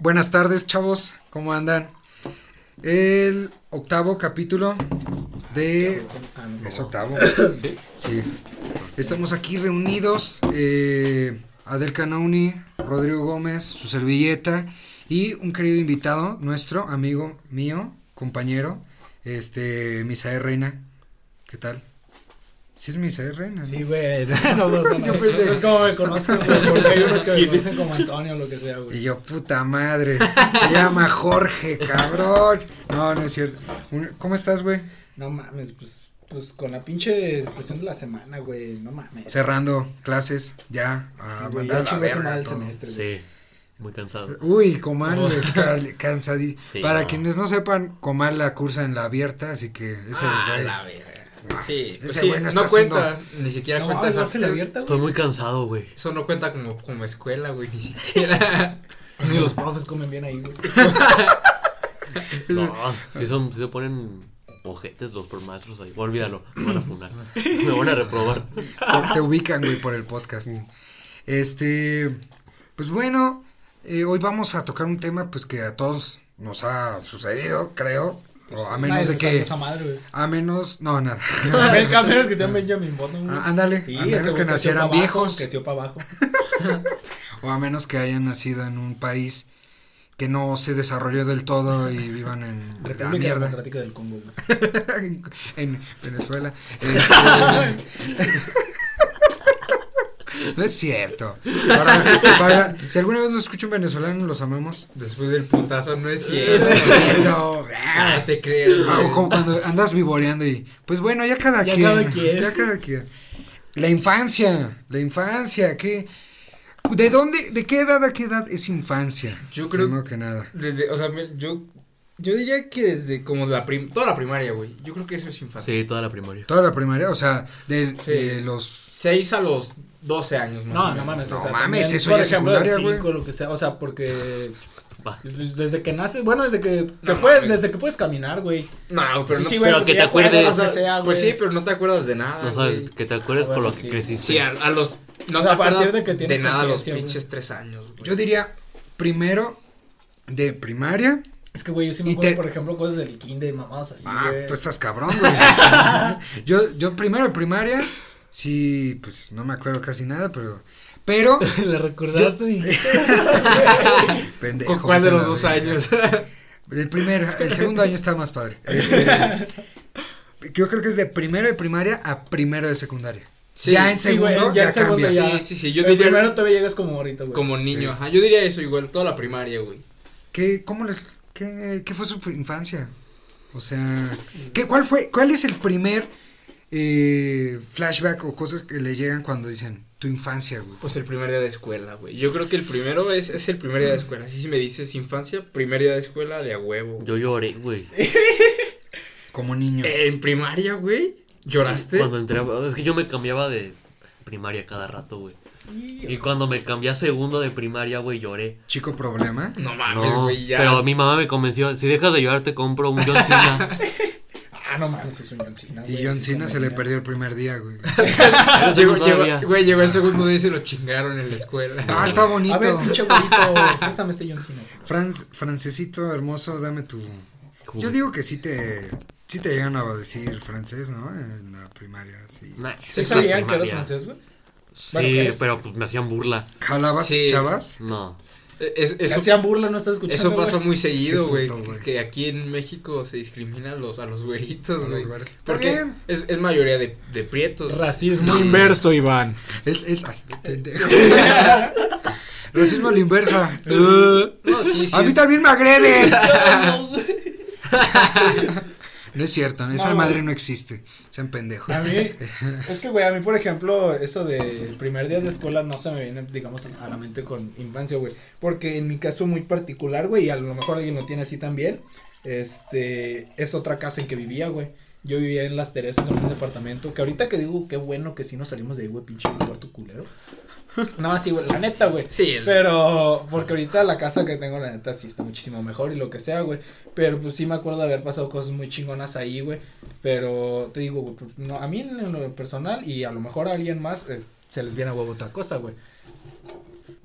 Buenas tardes, chavos. ¿Cómo andan? El octavo capítulo de... Es octavo. Sí. Estamos aquí reunidos. Eh, Adel Canouni, Rodrigo Gómez, su servilleta y un querido invitado, nuestro amigo mío, compañero, este, Misael Reina. ¿Qué tal? Sí es Misael Reina. ¿no? Sí, güey. No, no, no, Yo pensé- Es como me conocen, güey, porque hay unos que me conocen como Antonio o lo que sea, Y güey. yo, puta madre, se llama Jorge, cabrón. No, no es cierto. ¿Cómo estás, güey? No mames, pues, pues con la pinche expresión de la semana, güey. No mames. Cerrando clases, ya, a Sí, mandar la verga el semestre, güey. Sí, muy cansado. Uy, Comal, cansadí. Sí, Para no. quienes no sepan, Comal la cursa en la abierta, así que ese ah, güey- la verga. Sí, pues ese sí, güey no cuenta, ni siquiera No cuenta mames, esa. ¿vas a la abierta, Estoy muy cansado, güey. Eso no cuenta como, como escuela, güey, ni siquiera. Ni los profes comen bien ahí, güey. No, si, son, si se ponen ojetes los por maestros ahí. Olvídalo, me van a funar. Me van a reprobar. te ubican, güey, por el podcast. Este, pues bueno, eh, hoy vamos a tocar un tema, pues que a todos nos ha sucedido, creo. O a menos de que, Esa madre, a menos, no, nada. A menos que sean Benjamin Button, güey. Ah, ándale, Sí, a menos que nacieran abajo, viejos. Creció para abajo. O a menos que hayan nacido en un país que no se desarrolló del todo y vivan en la República mierda. Democrática del Congo, en, en Venezuela. Este, no es cierto. Para- para- si alguna vez nos escucha un venezolano, los amamos. Después del putazo, no es No cierto. es cierto. Ah, no te creas, como cuando andas vivoreando y pues bueno, ya cada Ya quien. cada quien. Ya cada quien. La infancia, la infancia, ¿qué? ¿De dónde, de qué edad a qué edad es infancia? Yo creo- Primero que nada. Desde, o sea, yo, yo diría que desde como la prim, toda la primaria, güey. Yo creo que eso es infancia. Sí, toda la primaria. Toda la primaria, o sea, de, Sí. de los 6 a los 12 años, más o No, menos. no mames. No o sea, mames, también, eso ya es secundaria, cinco, güey. lo que sea, o sea, porque Va. desde que naces, bueno, desde que te No puedes, desde que puedes caminar, güey. No, pero no. Sí, güey, pero que te acuerdes, juegas, o sea, sea, pues sí, pero no te acuerdas de nada, No güey. sabes, que te acuerdes Ah, por lo bueno, que sí. creciste. Sí, a, a los. No O te sea, a partir acuerdas de de, que tienes nada a los güey. pinches 3 años, güey. Yo diría primero de primaria. Es que, güey, yo sí me Y acuerdo, te- por ejemplo, cosas del kinder, mamadas así, Ah, güey. tú estás cabrón, güey. yo, yo primero de primaria, sí, pues no me acuerdo casi nada, pero. Pero, Le recordaste y pendejo. ¿Con cuál de los dos verga. años? El primer, el segundo año está más padre. Este, yo creo que es de primero de primaria a primero de secundaria. Sí, ya en sí, güey, segundo ya ya, en segundo cambia. ya. Sí, sí, sí. Yo diría primero todavía llegas como ahorita, güey. como niño. Sí. Ajá, yo diría eso igual, toda la primaria, güey. ¿Qué, cómo les, qué, qué fue su infancia? O sea, ¿qué, cuál fue, cuál es el primer eh, flashback o cosas que le llegan cuando dicen tu infancia, güey? Pues el primer día de escuela, güey. Yo creo que el primero es, es el primer día de escuela. Así si me dices infancia, primer día de escuela de a huevo. Yo lloré, güey. Como niño. En primaria, güey. ¿Lloraste? Cuando entré, es que yo me cambiaba de primaria cada rato, güey. Y cuando me cambié a segundo de primaria, güey, lloré. Chico problema. No mames, No, güey, ya. pero mi mamá me convenció, si dejas de llorar te compro un John Cena. Ah, no mames, es un John Cena, Y güey, John sí, Cena se le perdió el primer día, güey. llegó, Todavía. llegó, güey, llegó el segundo día y se lo chingaron en la escuela. Ah, está bonito. A ver, pinche güerito, préstame este John Cena. güey. Franz, francesito hermoso, dame tu... Yo digo que sí te, sí te llegan a decir francés, ¿no? En la primaria, sí. Nah, ¿Sí es la sabían que eras primaria. francés, güey? Sí, Bueno, ¿qué es? pero pues me hacían burla. ¿Jalabas, Sí. chavas? No. Es- Que eso, hacían burla, no estás escuchando, eso pasa muy seguido, güey. Que aquí en México se discrimina a los, a los güeritos, güey. Porque bien. es, es mayoría de, de prietos. Racismo inverso, Iván. Es, es, ay, qué pendejo. Racismo a la inversa. No, sí, sí. a mí es- también me agreden. No es cierto, esa No, madre no existe. Sean pendejos. A mí, es que, güey, a mí, por ejemplo, eso del primer día de escuela no se me viene, digamos, a la mente con infancia, güey. Porque en mi caso muy particular, güey, y a lo mejor alguien lo tiene así también, este, es otra casa en que vivía, güey. Yo vivía en Las Teresas, en un departamento, que ahorita que digo, qué bueno que sí nos salimos de ahí, güey, pinche cuarto culero. No, así, güey, la neta, güey. Sí, el- Pero, porque ahorita la casa que tengo, la neta, sí está muchísimo mejor y lo que sea, güey. Pero, pues, sí me acuerdo de haber pasado cosas muy chingonas ahí, güey. Pero, te digo, güey, pues, no, a mí en lo personal y a lo mejor a alguien más es- se les viene a huevo otra cosa, güey.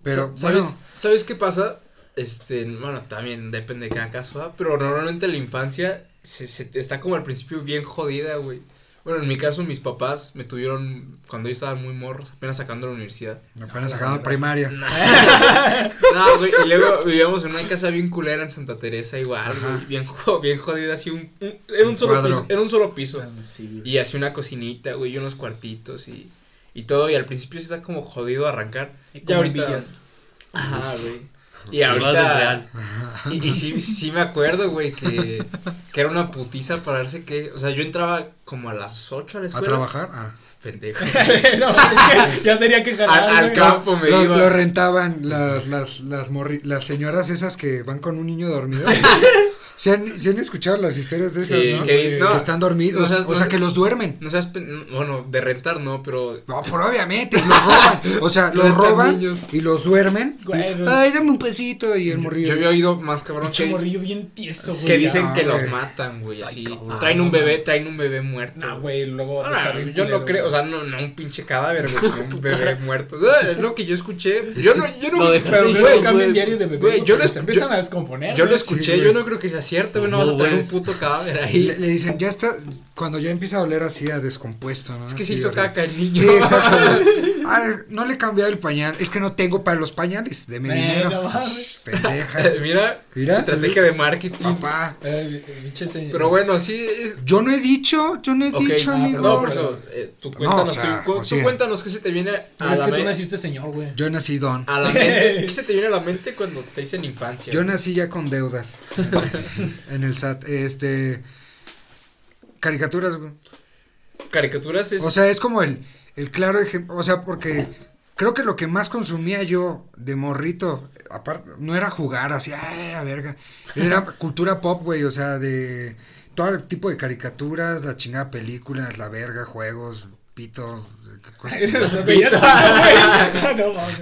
Pero, Sa- ¿Sabes, bueno, ¿Sabes qué pasa? este, bueno, también depende de cada caso, pero normalmente la infancia se, se- está como al principio bien jodida, güey. Bueno, en mi caso, mis papás me tuvieron cuando yo estaba muy morros, apenas sacando la universidad. Apenas acabado primaria. No, güey, y luego vivíamos en una casa bien culera en Santa Teresa, igual, güey, bien, bien jodida, así un, un- era un solo Cuadro. piso, era un solo piso. Sí, güey. Y así una cocinita, güey, y unos cuartitos y, y todo, y al principio sí está como jodido arrancar. Y Ya ahorita. Ajá, güey. Y ahorita. real. Y, y sí, sí me acuerdo, güey, que, que era una putiza pararse que. O sea, yo entraba como a las 8 a la ¿A escuela. trabajar? Ah. Pendejo. no, es que ya tenía que jalar, Al- al campo. me lo, iba. lo rentaban las, las, las, morri- las señoras esas que van con un niño dormido. ¿Se han, se han escuchado las historias de esas, Sí, no? que- no, Que están dormidos. no seas- o sea, seas- que los duermen. No seas. Bueno, de rentar no, pero. No, pero obviamente, los roban. O sea, los roban y los duermen. Y. Ay, dame un pesito. Y el morrillo. Yo había oído más cabrón que, morrillo bien tieso, güey. que dicen ah, que los matan, güey. Así. cabrón. traen un bebé, traen un bebé muerto. No, güey, luego Ah, yo no creo, o sea, no, no un pinche cadáver, güey, sino un bebé muerto. Ah, Es lo que yo escuché. Yo Este- no, yo no, Pero cambian diario de bebé. güey, yo lo escuché, yo no creo que sea cierto, güey, no vas a tener güey. un puto cadáver Le, ahí. le dicen, ya está. Cuando ya empieza a oler así a descompuesto, ¿no? Es que se Así, hizo horrible. caca el niño. Sí, exacto. güey. Ay, no le he cambiado el pañal. Es que no tengo para los pañales. Deme Eh, dinero. Pendeja. Mira, Mira. estrategia de marketing. Papá. Eh, señor. Pero bueno, sí es. Yo no he dicho, yo no he dicho, ah, amigo. no, por eso, eh, tú cuéntanos, o sea, tú, o tú sea. cuéntanos qué se te viene a es la, que tú naciste señor, güey. Yo nací don. a la mente. ¿Qué se te viene a la mente cuando te dicen infancia? Yo güey? nací ya con deudas en el SAT. Este. Caricaturas, güey. Caricaturas es. O sea, es como el, el claro ejemplo. O sea, porque creo que lo que más consumía yo de morrito, aparte, no era jugar así, ay, a verga. Era cultura pop, güey. O sea, de todo el tipo de caricaturas, la chingada películas, la verga, juegos, pito,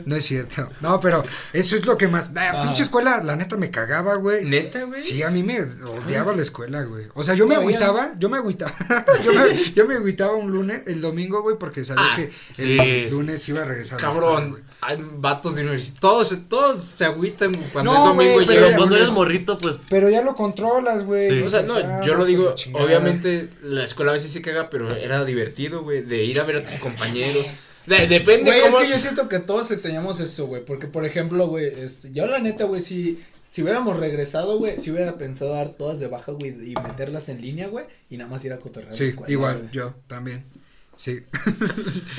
No es cierto. No, pero eso es lo que más. La Ah. pinche escuela, la neta me cagaba, güey. ¿Neta, güey? Sí, a mí me odiaba la escuela, güey. O sea, yo me agüitaba, yo me agüitaba. yo, me, yo me agüitaba un lunes, el domingo, güey, porque sabía Ah, que sí. el lunes iba a regresar a la escuela, Cabrón, vatos de universidad. Todos, todos se agüitan cuando No, es domingo güey, y pero cuando eres morrito, pues. Pero ya lo controlas, güey. Sí. no O sea, no, ah, yo lo digo, la obviamente la escuela a veces se caga, pero era divertido, güey, de ir a ver a tus compañeros. De- depende Güey, es cómo... que yo siento que todos extrañamos eso, güey. Porque, por ejemplo, güey, este, yo la neta, güey, si, si hubiéramos regresado, güey, si hubiera pensado dar todas de baja, güey, y meterlas en línea, güey, y nada más ir a cotorrear. Sí, escuela, igual, yo también. Sí.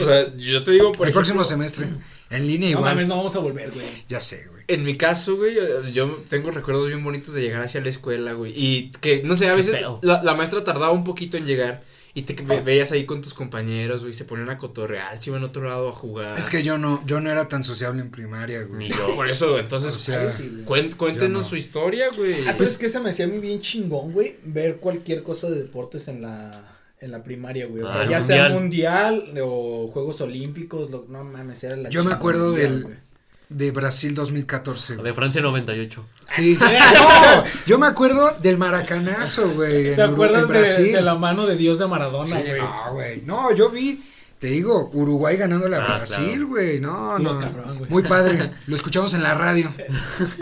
O sea, yo te digo, por el ejemplo, próximo semestre. En línea No igual. mames, no vamos a volver, güey. Ya sé, güey. en mi caso, güey, yo tengo recuerdos bien bonitos de llegar hacia la escuela, güey. Y que, no sé, a veces la, la maestra tardaba un poquito en llegar. Y te ve- veías ahí con tus compañeros, güey, se ponían a cotorrear, se iban a otro lado a jugar. Es que yo no, yo no era tan sociable en primaria, güey. Ni yo. Por eso, entonces, O sea, sí, cuéntenos no. su historia, güey. Ah, ¿sabes qué se me hacía a mí bien chingón, güey? Ver cualquier cosa de deportes en la, en la primaria, güey. O sea, Ah, el ya sea mundial. o Juegos Olímpicos, lo, no mames, era la Yo me acuerdo mundial, del- güey. De Brasil 2014, güey. De Francia 98. Sí. No, yo me acuerdo del maracanazo, güey. ¿Te en acuerdas en de, Brasil. de la mano de Dios de Maradona, Sí, güey? no, güey. No, yo vi, te digo, Uruguay ganándole a Ah, Brasil, claro. güey. No, Estuvo no. cabrón, güey. Muy padre. Lo escuchamos en la radio.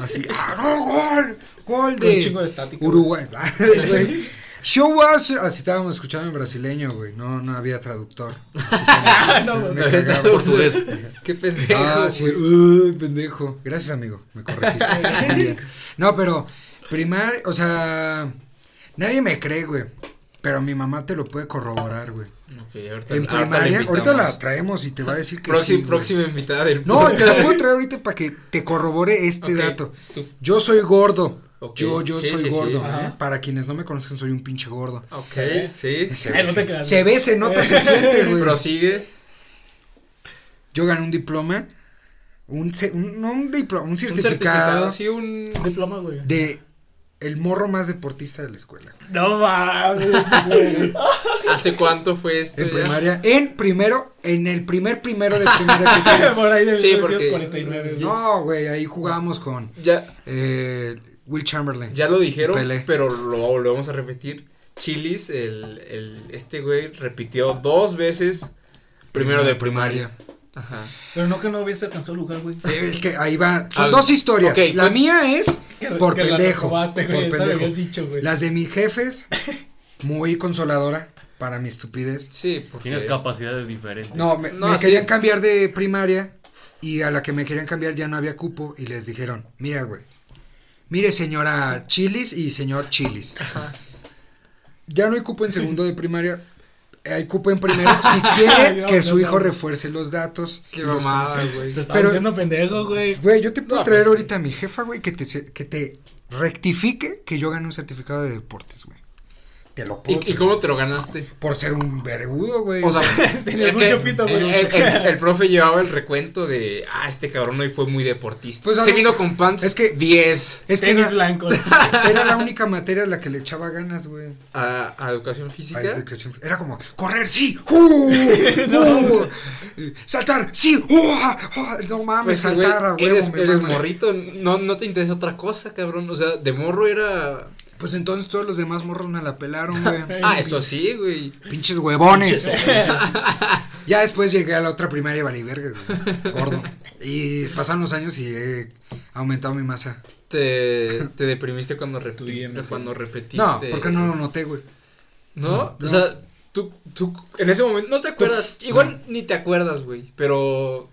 Así, ¡ah, no, gol! Gol un de chingo de estática, Uruguay. Show us. Así estábamos escuchando en brasileño, güey. No, no había traductor. Así que No, me, me no, cagaba. Portugués. Qué pendejo. Ah, sí, uy, pendejo. Gracias, amigo, me corregiste. No, pero primaria, o sea, nadie me cree, güey. Pero mi mamá te lo puede corroborar, güey. Ok, ahorita- En primaria, ahorita la traemos y te va a decir que sí, güey. próxima invitada del No, te la puedo traer ahorita para que te corrobore este dato. tú- Yo soy gordo. Yo, yo sí, soy sí, gordo. ¿eh? Para quienes no me conocen, soy un pinche gordo. Ok, ¿Sí? Se, Ay, ve, no te se- creas, se güey. ve, se nota, se siente, güey. Prosigue. Yo gané un diploma, un, no un diploma, un Un certificado, certificado, sí, un... Diploma, güey. de el morro más deportista de la escuela. No mames, güey. ¿Hace cuánto fue esto? En ya? primaria, en primero, en el primer primero de tuve. Por ahí de Sí, 1949. porque- güey. No, güey, ahí jugábamos con Ya, eh, Will Chamberlain. ya lo dijeron, Pelé. pero lo volvemos a repetir. Chilis, el, el, este güey repitió dos veces primero de primaria. Ajá. Pero no que no hubiese alcanzado lugar, güey. Eh, Es que ahí va. Son dos historias. la mía es Que- por que pendejo. güey, por pendejo. habías dicho, güey. Las de mis jefes, muy consoladora para mi estupidez. Sí, porque... Tienes capacidades diferentes. No, me, No, me sí. querían cambiar de primaria y a la que me querían cambiar ya no había cupo y les dijeron, mira, güey, mire señora Chilis y señor Chilis. Ya no hay cupo en segundo de primaria, hay cupo en primero si quiere No, que no, su no. hijo refuerce los datos. Qué mamada, conocimientos". güey. Te estaba Pero- diciendo pendejo, güey. Güey, yo te puedo traer pues, ahorita a mi jefa, güey, que te, que te rectifique que yo gané un certificado de deportes, güey. Te lo puedo ¿Y, cómo te lo ganaste? Por ser un vergudo, güey. O sea, Tenías mucho pito, güey. el, el- el profe llevaba el recuento de, ah, este cabrón hoy fue muy deportista. Pues, Se a- vino con pants es que- 10 es que Tenis era, blancos. era la única materia a la que le echaba ganas, güey. a, a educación A física. educación- Era como, correr, sí, ¡Uh! ¡Uh! saltar, sí, ¡Uh! ¡Ah! no mames, Pues, güey, saltar, a huevo, eres, eres morrito, no, no te interesa otra cosa, cabrón. O sea, de morro era... Pues entonces todos los demás morros me la pelaron, güey. Ah, eso sí, güey. Pinches huevones. ya después llegué a la otra primaria y valí verga, güey. Gordo. Y pasaron los años y he aumentado mi masa. Te, te deprimiste cuando, rep- cuando repetiste. No, porque no lo noté, güey. ¿No? No. O sea, tú, tú en ese momento no te acuerdas. Igual ni te acuerdas, güey. Pero.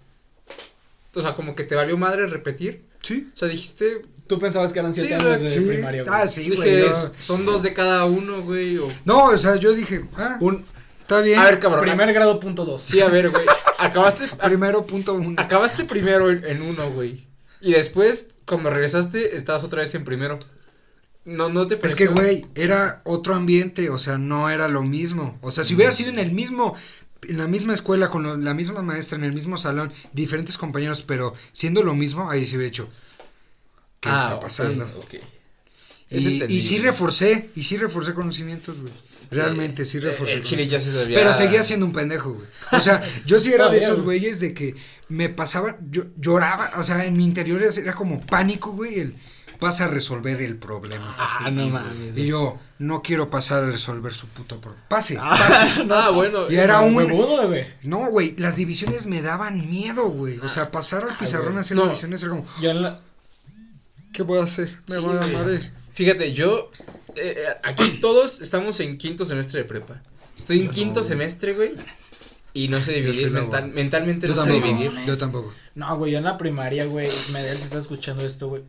O sea, como que te valió madre repetir. Sí. O sea, dijiste. Tú pensabas que eran siete Sí, años sí, de Sí. primaria, güey. Ah, sí, dije, güey. yo- son dos de cada uno, güey. O... No, o sea, yo dije, ah, Un está bien. A ver, cabrón. primer grado punto dos. Sí, a ver, güey. Acabaste, a- Primero punto uno. acabaste primero en, en uno, güey. Y después, cuando regresaste, estabas otra vez en primero. No, no te Es que, pareció? güey, era otro ambiente, o sea, no era lo mismo. O sea, si hubiera sido en el mismo, en la misma escuela, con lo- la misma maestra, en el mismo salón, diferentes compañeros, pero siendo lo mismo, ahí se hubiera hecho. ¿Qué Ah, está ok, pasando? Y, y sí reforcé, y sí reforcé conocimientos, güey. Realmente, sí Eh, reforcé. El chile ya se sabía. Pero seguía siendo un pendejo, güey. O sea, yo sí era de esos güey. güeyes de que me pasaba, yo lloraba, o sea, en mi interior era- como pánico, güey, el vas a resolver el problema. Ah, no mames. Y yo, no quiero pasar a resolver su puto problema. Pase, Ah, pase. Ah, bueno. Y era un... huevudo, güey. No, güey, las divisiones me daban miedo, güey. O sea, pasar al pizarrón güey. a hacer No. divisiones era como, Yo en la... ¿qué voy a hacer? Me Sí, voy a marear. Fíjate, yo. eh, eh, aquí todos estamos en quinto semestre de prepa. Estoy en Yo quinto no, semestre, güey. Y no sé dividir. mental- mentalmente Yo no sé tampoco, dividir. yo tampoco. No, güey, yo en la primaria, güey, Medel, si está escuchando esto, güey.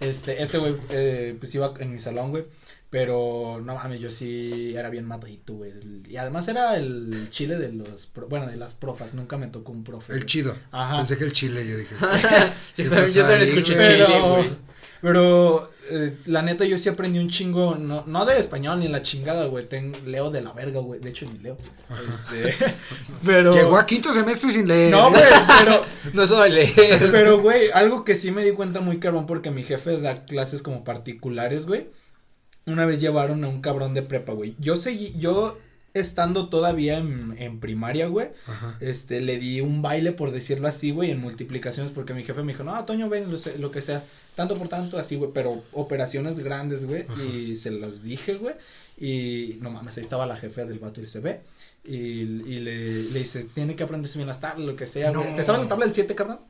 Este, ese güey, eh, pues iba en mi salón, güey. Pero, no mames, yo sí era bien madrito, güey. Y además era el chile de los, pro- bueno, de las profas. Nunca me tocó un profe. El güey. chido. Ajá. Pensé que el chile, yo dije. yo ¿Qué también, escuché chile, Pero, güey. pero eh, la neta, yo sí aprendí un chingo, no, no de español ni la chingada, güey. ten- leo de la verga, güey. De hecho, ni leo. Este, pero. Llegó a quinto semestre sin leer. No, güey, pero. No sabe leer. Pero, güey, algo que sí me di cuenta muy cabrón porque mi jefe da clases como particulares, güey. Una vez llevaron a un cabrón de prepa, güey. Yo seguí, yo estando todavía en, en primaria, güey, Ajá. este, le di un baile, por decirlo así, güey, en multiplicaciones, porque mi jefe me dijo, no, Toño, ven, lo, lo que sea, tanto por tanto, así, güey, pero operaciones grandes, güey, y se los dije, güey, y no mames, ahí estaba la jefe del vato y se ve, y, y le, le dice, tiene que aprenderse bien las tablas, lo que sea, güey. ¿Te sabes la tabla del 7, cabrón?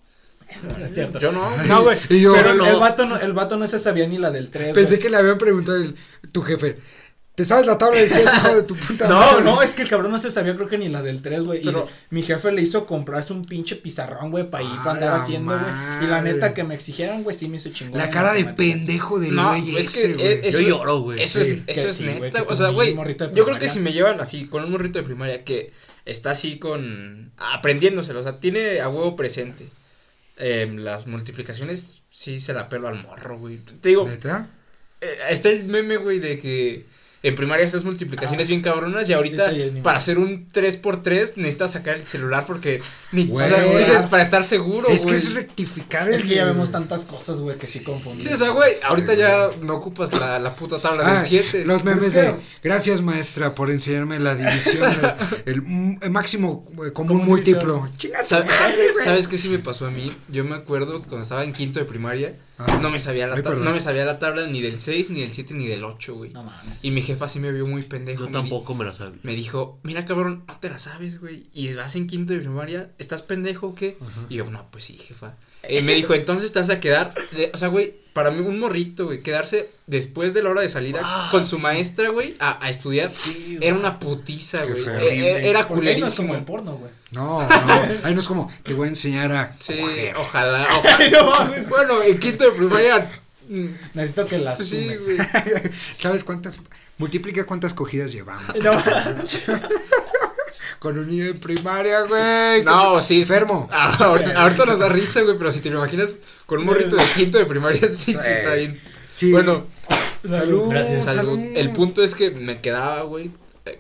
Es cierto. Yo no. No, güey. Y yo, pero no. el vato no, el vato no se sabía ni la del 3. Pensé que le habían preguntado el- tu jefe. ¿Te sabes la tabla del cielo, hijo de tu puta No, madre? no, es que el cabrón no se sabía, creo que ni la del 3, güey. Y Pero- mi jefe le hizo comprarse un pinche pizarrón, güey, para ir, Ah, para andar la haciendo, güey. Y la neta que me exigieran, güey, sí me hizo chingón. La cara de pendejo del No, güey es ese, que güey. Yo lloro, güey. Eso es, Sí. eso Que es sí, güey, neta. o sea, güey. de Yo creo que si me llevan así, con un morrito de primaria que está así con. aprendiéndoselo, o sea, tiene a huevo presente. Em, las multiplicaciones, sí se la pelo al morro, güey. Te digo, ¿Neta? eh, está el meme, güey, de que en primaria esas multiplicaciones Ah. bien cabronas y ahorita para hacer un 3x3 necesitas sacar el celular porque ni Güey. o sea, dices, para estar seguro, Es que es rectificar el... Es que ya vemos tantas cosas, güey, que sí confundimos. Sí, o sea, güey, ahorita ya no ocupas la, la puta tabla Ah, del 7. los memes Es que- de gracias maestra por enseñarme la división el, el el máximo común Común múltiplo división. Chinga tu ¿Sabes, madre. ¿Sabes qué sí me pasó a mí? Yo me acuerdo que cuando estaba en quinto de primaria, Ah. No me sabía la Ay, no me sabía la tabla ni del 6, ni del 7, ni del 8, güey. No mames. Y mi jefa sí me vio muy pendejo. Yo me tampoco me la sabía. Me dijo, mira cabrón, no te la sabes, güey. Y vas en quinto de primaria, ¿estás pendejo o qué? Ajá. Y yo, no, pues sí, jefa. Eh, me dijo, entonces te vas a quedar. de- o sea, güey, para mí un morrito, güey, quedarse después de la hora de salida Ah, con su maestra, güey, a, a estudiar. Sí, Era una putiza, Qué güey. feo. Eh, eh, Era ¿Por qué no es como culerísimo. en porno, güey? No, no. Ahí no es como, te voy a enseñar a Sí, coger. ojalá, ojalá. bueno, en quinto de primaria. mm, Necesito que la Sí, sumes. güey. ¿Sabes cuántas? Multiplica cuántas cogidas llevamos. No, Con un niño de primaria, güey. No, sí. sí. Enfermo. Ah, ahorita, ahorita nos da risa, güey, pero si te lo imaginas con un morrito de quinto de primaria, sí, sí, está bien. Sí. Bueno, salud. Gracias. salud. El punto es que me quedaba, güey,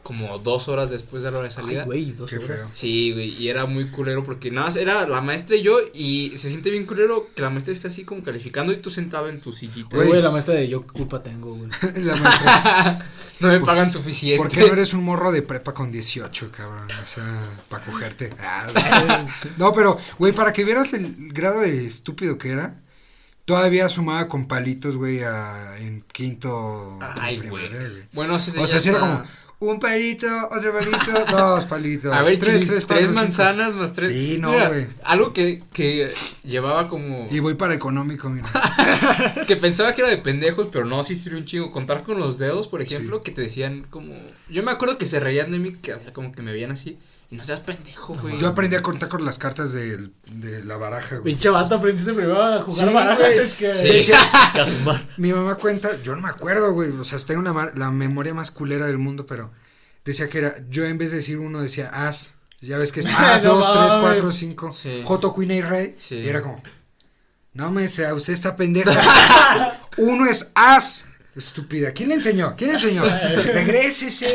como dos horas después de la hora de salida. Ay, güey, dos Qué horas. feo. Sí, güey, y era muy culero porque nada más era la maestra y yo y se siente bien culero que la maestra esté así como calificando y tú sentado en tu sillita. Güey. Güey, la maestra de yo qué culpa tengo, güey. La maestra. no me pagan suficiente. ¿Por qué no eres un morro de prepa con 18, cabrón? O sea, para cogerte. Ah, no, pero, güey, para que vieras el grado de estúpido que era, todavía sumaba con palitos, güey, a- en quinto Ay, güey. primaria, güey. Bueno, sí, O sea, sí era como un palito, otro palito, dos palitos. A ver, tres, tres, cinco. manzanas más tres. Sí, no, güey. Algo que, que llevaba como. Y voy para económico, mira. que pensaba que era de pendejos, pero no, sí sirvió un chingo. Contar con los dedos, por ejemplo, que te decían como. Yo me acuerdo que se reían de mí, que como que me veían así. Y no seas pendejo, güey. Yo aprendí a contar con las cartas de, la baraja, güey. Pinche vato, aprendiste primero a jugar Sí, güey. es que... Sí. Decía, Que a sumar. mi mamá cuenta, yo no me acuerdo, güey, o sea, tengo una mar- la memoria más culera del mundo, pero decía que era, yo en vez de decir uno decía as, ya ves que es as, No dos, tres, mames. cuatro, cinco, Sí. Joto, Queen y Rey, Sí. y era como, no me sea, usted está pendeja, uno es as, estúpida, ¿quién le enseñó? ¿Quién le enseñó? Regrésese,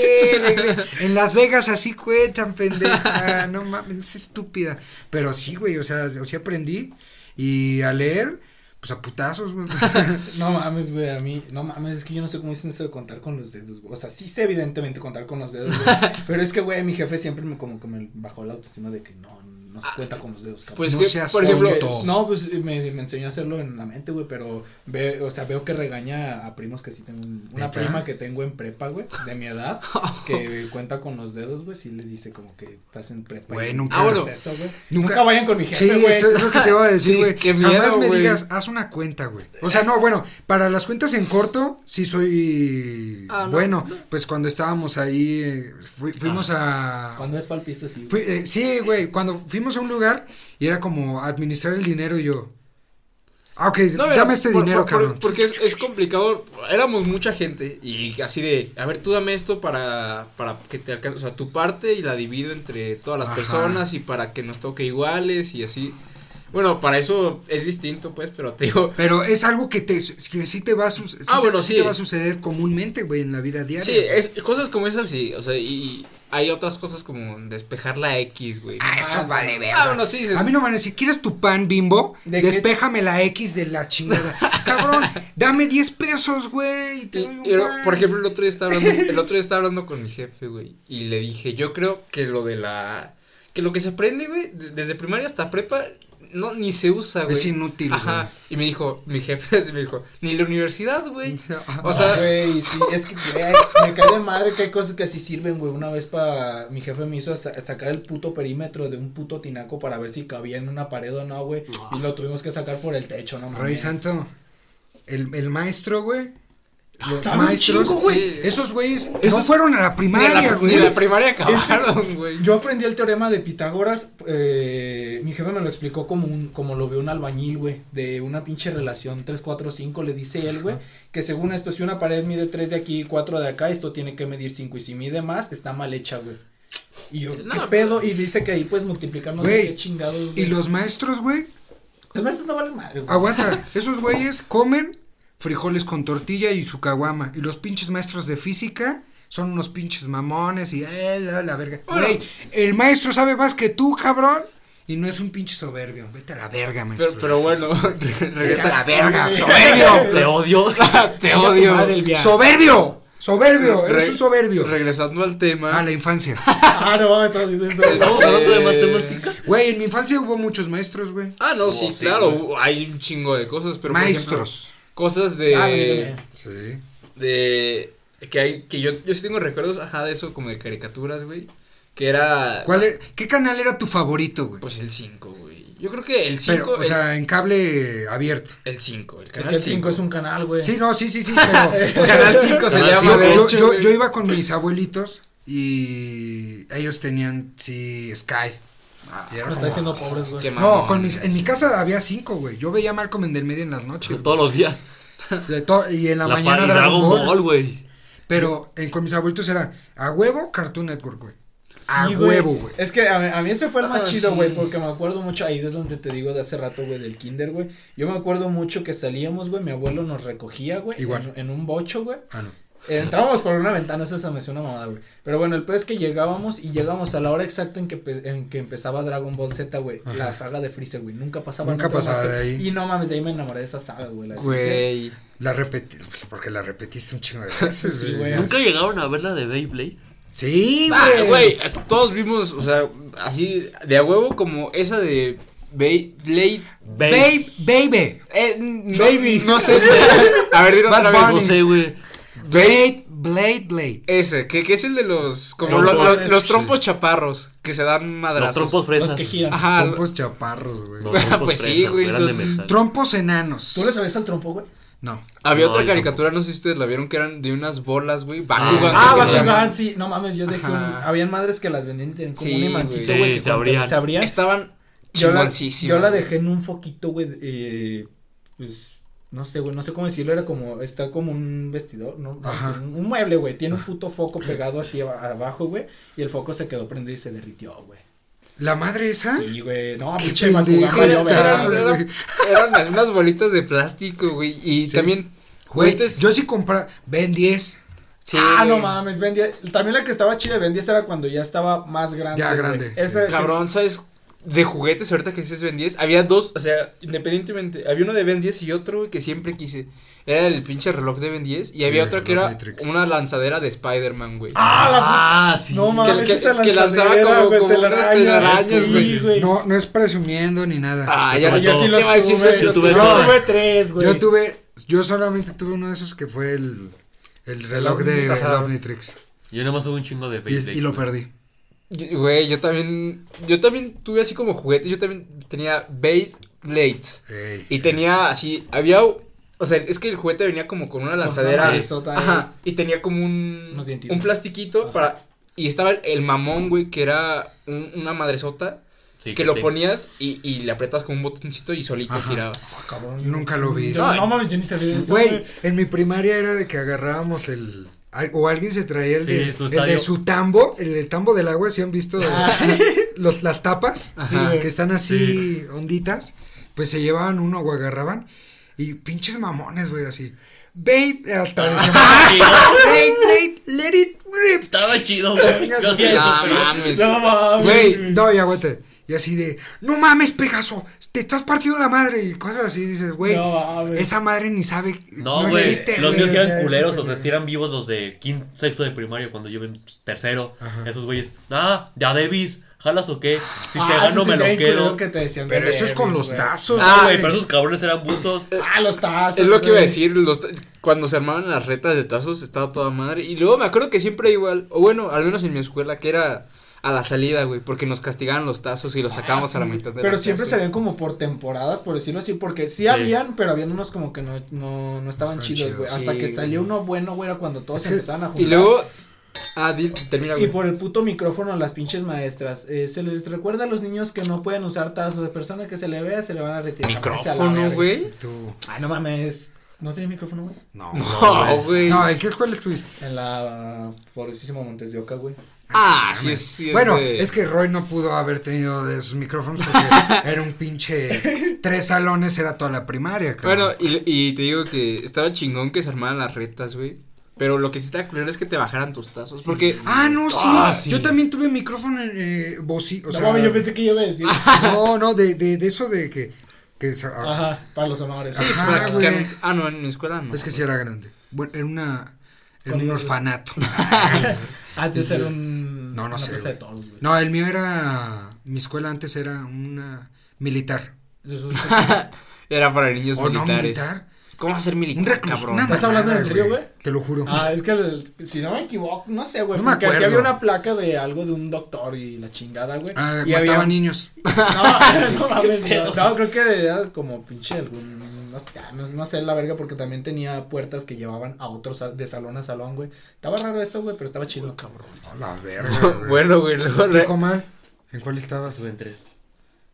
regre- en Las Vegas así cuentan, pendeja, no mames, es estúpida, pero sí, güey, o sea, sea, aprendí, y a leer, pues a putazos, güey. No mames, güey, a mí, no mames, es que yo no sé cómo dicen eso de contar con los dedos, güey. O sea, sí sé evidentemente contar con los dedos, güey. pero es que, güey, mi jefe siempre me como que me bajó la autoestima de que no, no se cuenta con los dedos, cabrón. Pues No que, seas por ejemplo, tonto. No, pues me, me enseñó a hacerlo en la mente, güey, pero ve, o sea, veo que regaña a primos que sí tengo, un- una prima que tengo en prepa, güey, de mi edad, que cuenta con los dedos, güey, sí le dice como que estás en prepa. Güey, nunca- Ah, bueno. haces eso, güey. Nunca- Nunca, vayan con mi Sí, jefe, güey. eso es lo que te iba a decir, Sí, güey. Jamás miedo, me digas, haz una cuenta, güey. O sea, no, bueno, para las cuentas en corto, sí soy Ah, no, bueno. Pues cuando estábamos ahí, fui- fuimos a... Cuando es palpisto, sí. fui- güey. eh, sí, güey, cuando fuimos a un lugar y era como administrar el dinero y yo... Ah, ok, No, dame este por- dinero, por- por- cabrón. Porque es, es complicado. Éramos mucha gente. Y así de, a ver, tú dame esto para, para que te alcance. O sea, tu parte y la divido entre todas las Ajá. personas y para que nos toque iguales y así. Bueno, para eso es distinto, pues, pero te digo. Pero es algo que, te, que sí te va a, su- sí Ah, bueno, sí te va a suceder comúnmente, güey, en la vida diaria. Sí, es, cosas como esas sí. O sea, y hay otras cosas como despejar la X, güey. Ah, eso Ah, vale, ah, verga. bueno, sí, sí. A mí no me van a decir, ¿quieres tu pan bimbo? ¿De qué? Despéjame la X de la chingada. Cabrón, dame 10 pesos, güey, y te Y- doy un y, pan. por ejemplo, el otro día estaba hablando, el otro día estaba hablando con mi jefe, güey, y le dije, yo creo que lo de la, que lo que se aprende, güey, de- desde primaria hasta prepa, no, ni se usa, güey. Es inútil, Ajá, y me dijo, mi jefe así me dijo, ni la universidad, güey. güey. O sea- Güey, sí, es que güey, me cae de madre que hay cosas que así sirven, güey. Una vez para mi jefe me hizo sa- sacar el puto perímetro de un puto tinaco para ver si cabía en una pared o no, güey. Y lo tuvimos que sacar por el techo, no mames. Rey Santo, el, el maestro, güey. Los Sabe un maestros, chingo, güey. Sí. Esos güeyes no Esos- fueron a la primaria, güey. la primaria acabaron, güey. Yo aprendí el teorema de Pitágoras, eh, mi jefe me lo explicó como un, como lo ve un albañil, güey, de una pinche relación 3, 4, 5, le dice él, güey, que según esto, si una pared mide 3 de aquí y 4 de acá, esto tiene que medir 5, y si mide más, está mal hecha, güey. Y yo, No, ¿qué pedo? Y dice que ahí no sé Güey, qué chingados, Y güey. los maestros, güey, Los maestros no valen madre, güey. aguanta. Esos güeyes comen frijoles con tortilla y su caguama. Y los pinches maestros de física son unos pinches mamones y eh, la, la verga. Güey, el maestro sabe más que tú, cabrón. Y no es un pinche soberbio. Vete a la verga, maestro. Pero, pero bueno. Vete a regresa. la verga, soberbio. Te odio. Te odio. ¡Soberbio! Soberbio, Re- eres un soberbio. Regresando al tema. Ah, la infancia. Ah, no mames, estás diciendo eso. Estamos hablando de Eh, matemáticas. Güey, en mi infancia hubo muchos maestros, güey. Ah, no, Oh, sí, sí, claro, hay un chingo de cosas, pero por Maestros. Cosas de Ah. Sí. de que hay que yo yo sí tengo recuerdos ajá de eso como de caricaturas, güey, que era ¿Cuál e- ¿Qué canal era tu favorito, güey? pues el 5, güey. Yo creo que el Pero, 5 o sea, en cable abierto. el 5, el Es canal que el 5 es un canal, güey. Sí, no, sí, sí, sí, pero. o sea, Canal 5 se llama yo, hecho, yo, güey. yo iba con mis abuelitos y ellos tenían, sí, Sky. Ah, Y está diciendo pobres, güey. No, con mis, en mi casa había cinco, güey. Yo veía Malcolm en del medio en las noches. Todos los días. De to- y en la, La mañana Dragon, Dragon Ball. Ball, güey. Pero en, con mis abuelitos era a huevo Cartoon Network, güey. A Sí, huevo, güey. Es que a mí, a mí ese fue el más Ah, chido, sí. güey, porque me acuerdo mucho, ahí es donde te digo de hace rato, güey, del kinder, güey. Yo me acuerdo mucho que salíamos, güey, mi abuelo nos recogía, güey. Igual. En, en un bocho, güey. Ah, no. Entrábamos por una ventana, eso se me hacía una mamada, güey. Pero bueno, el peor es que llegábamos y llegábamos a la hora exacta en que, en que empezaba Dragon Ball Z, güey. La saga de Freezer, güey. Nunca pasaba Nunca pasaba que- de ahí. Y no mames, de ahí me enamoré de esa saga, güey. la. Güey. La repetí, porque la repetiste un chingo de veces, Sí, güey. ¿Nunca llegaron a ver la de Beyblade? Sí, Ah, güey. güey, todos vimos, o sea, así de a huevo como esa de Beyblade Babe, baby. eh, Baby. no sé. A ver, dilo otra vez. No sé, güey. Blade, Blade, Blade. Ese, que, que es el de los como Trompos. lo- lo- los Sí. trompos chaparros que se dan Los madrazos. trompos fresas. Los que giran. Ajá. Trompos chaparros, güey. Los trompos Pues sí, güey, son-. Trompos enanos. ¿Tú le sabías al trompo, güey? No. Había No, otra caricatura, no sé si ustedes la vieron, que eran de unas bolas, güey. Ah, Bakugan. Ah. Bakugan, sí. No mames, yo dejé un... Habían madres que las vendían y tenían como Sí, un imancito, güey. Sí, que se cuando abrían. Se abrían. Estaban Yo la, yo la dejé en un foquito, güey, eh, pues, no sé, güey, no sé cómo decirlo, era como, está como un vestidor, ¿no? Ajá. Un, mueble, güey, tiene un puto foco pegado así aba- abajo, güey, y el foco se quedó prendido y se derritió, güey. ¿La madre esa? Sí, güey, no, pinche Bakugan, Eran, unas bolitas de plástico, güey. Y Sí. también Güey, juguetes. yo sí compré Ben 10. Sí, ah, no mames, Ben 10, también la que estaba chida de Ben 10 era cuando ya estaba más grande, Ya grande, Esa- sí. Cabrón, ¿sabes? De juguetes, ahorita que dices Ben 10, había dos, o sea, independientemente, había uno de Ben 10 y otro, güey, que siempre quise. Era el pinche reloj de Ben 10 y Sí, había otro que era Matrix. una lanzadera de Spider-Man, güey. Ah, la Ah, sí. No mames, que- esa que lanzaba como- güey, como unas telarañas, telarañas, sí, güey. No, no es presumiendo ni nada. Ah, ya Yo no sí ¿qué los tuve, Sí lo yo tuve. Yo tres, güey. Yo tuve, yo solamente tuve uno de esos que fue el, el reloj de el Omnitrix. Yo nomás tuve un chingo de Y, Beyblade. y lo güey. perdí. Yo- Güey, yo también, yo también tuve así como juguetes, yo también tenía Beyblade. Ey. Y tenía así, había, o sea, es que el juguete venía como con una lanzadera. Ajá, y tenía como un, Unos un plastiquito Ajá. para, y estaba el, el mamón, güey, que era un- una madresota, Sí, que lo te- ponías y, y le apretas con un botoncito y solito Ajá. giraba. Ah, cabrón. Nunca lo vi. No mames, yo ni sabía de eso, Güey, en mi primaria era de que agarrábamos el... O alguien se traía el, Sí, de, su el estadio. de su tambo, el del tambo del agua, si han visto los, las tapas? Ajá. que están así onditas, pues se llevaban uno o agarraban y pinches mamones, güey, así. Babe, hasta decían, Babe, let it rip. Estaba chido, güey. Yo hacía eso, No mames. No mames. Güey, no, y aguante. Y así de, no mames, Pegaso, te estás partiendo la madre y cosas así, dices, güey, No mames. esa madre ni sabe, no, No, güey. existe. los güey, míos eran culeros, o sea, si eran vivos los de quinto, sexto de primaria cuando yo en tercero. Ajá. Esos güeyes. Ah, ya Davis, jalas o qué. Si te Ah, gano, eso sí me lo te quedo. que te Pero de eso es con los güey. tazos. No, Ah, güey, güey. pero esos cabrones eran bultos. Ah, los tazos. Es lo que iba a güey. decir, los, cuando se armaban las retas de tazos estaba toda madre. Y luego me acuerdo que siempre igual, o bueno, al menos en mi escuela, que era a la salida, güey, porque nos castigaban los tazos y los sacábamos Ah, a la mitad de Pero la siempre salían como por temporadas, por decirlo así, porque sí, Sí. habían, pero habían unos como que no, no, no estaban chidos, güey. sí, Hasta que güey. salió uno bueno, güey, era cuando todos empezaban a juntar. Y luego, ah, di- termina, Y güey. por el puto micrófono a las pinches maestras. Eh, se les recuerda a los niños que no pueden usar tazos. De persona que se le vea, se le van a retirar. Micrófono, güey. Tú, Ay, no mames. ¿No tienes micrófono, güey? no. No, güey. No, ¿en qué escuela estuviste? En la pobrecísima Montes de Oca, güey. Ah, sí, sí Bueno, es que Roy no pudo haber tenido de sus micrófonos porque era un pinche tres salones, era toda la primaria, Bueno, cabrón. y, y te digo que estaba chingón que se armaran las retas, güey. Pero lo que sí está culero es que te bajaran tus tazos. Porque. Ah, no, sí. Ah, sí. Yo también tuve micrófono en eh, o no sea, yo pensé que iba a decir. No, no, de, de, de eso de que, que sa- Ajá, para los honores. Sí, Ajá, para que- güey. Ah, no, en mi escuela no. es que sí era grande. Bueno, era una en un orfanato. Antes era un. No, no una sé, plaza de güey. toros, güey. No, el mío era. Mi escuela antes era una militar. Eso es- Era para niños ¿O no militares. militar? ¿Cómo hacer Un militar, recluso. cabrón? una ¿Estás hablando en serio, güey? Te lo juro. Ah, es que el- si no me equivoco, no sé, güey. No porque había una placa de algo de un doctor y la chingada, güey. Ah, y mataba había... niños. No, no mames, no, no, creo que era como pinche algún. No, ya, no, no sé la verga, porque también tenía puertas que llevaban a otros sal- de salón a salón, güey. Estaba raro eso, güey, pero estaba chido. cabrón. A la verga, güey. bueno, güey, luego... ¿Tú, re- Comal? ¿En cuál estabas? Estuve en tres.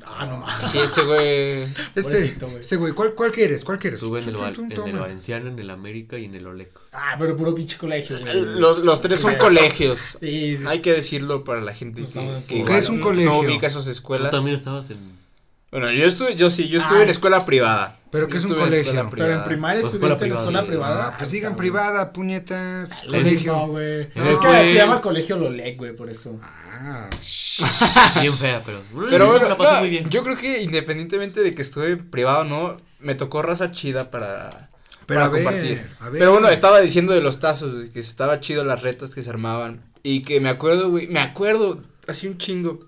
Ah, no mames. Sí, ese güey... Este, güey. este güey, ¿cuál, ¿cuál quieres? ¿Cuál quieres? Estuve en el, Tum, Val- tum, en el. Valenciano, en el América y en el Oleco. Ah, pero puro pinche colegio, güey. Los, los tres son Sí. colegios. Sí, Hay que decirlo para la gente Pues que, que ¿Qué igual es un no- colegio? No ubica esas Tú escuelas. también estabas en... Bueno, yo estuve, yo sí, yo estuve en escuela privada. ¿Pero qué es un colegio? Pero en primaria Pues estuviste en la escuela privada. privada. Ah, pues cabrón. privada, puñetas. No, Colegio. güey. No, es que se llama colegio Lolec, güey, por eso. Ah, Bien fea, pero... Pero bueno, la pasé no, muy bien. yo creo que independientemente de que estuve privado o no, me tocó raza chida para, Pero para a ver, compartir. a ver. Pero bueno, estaba diciendo de los tazos, güey, que estaba chido las retas que se armaban. Y que me acuerdo, güey, me acuerdo, así un chingo,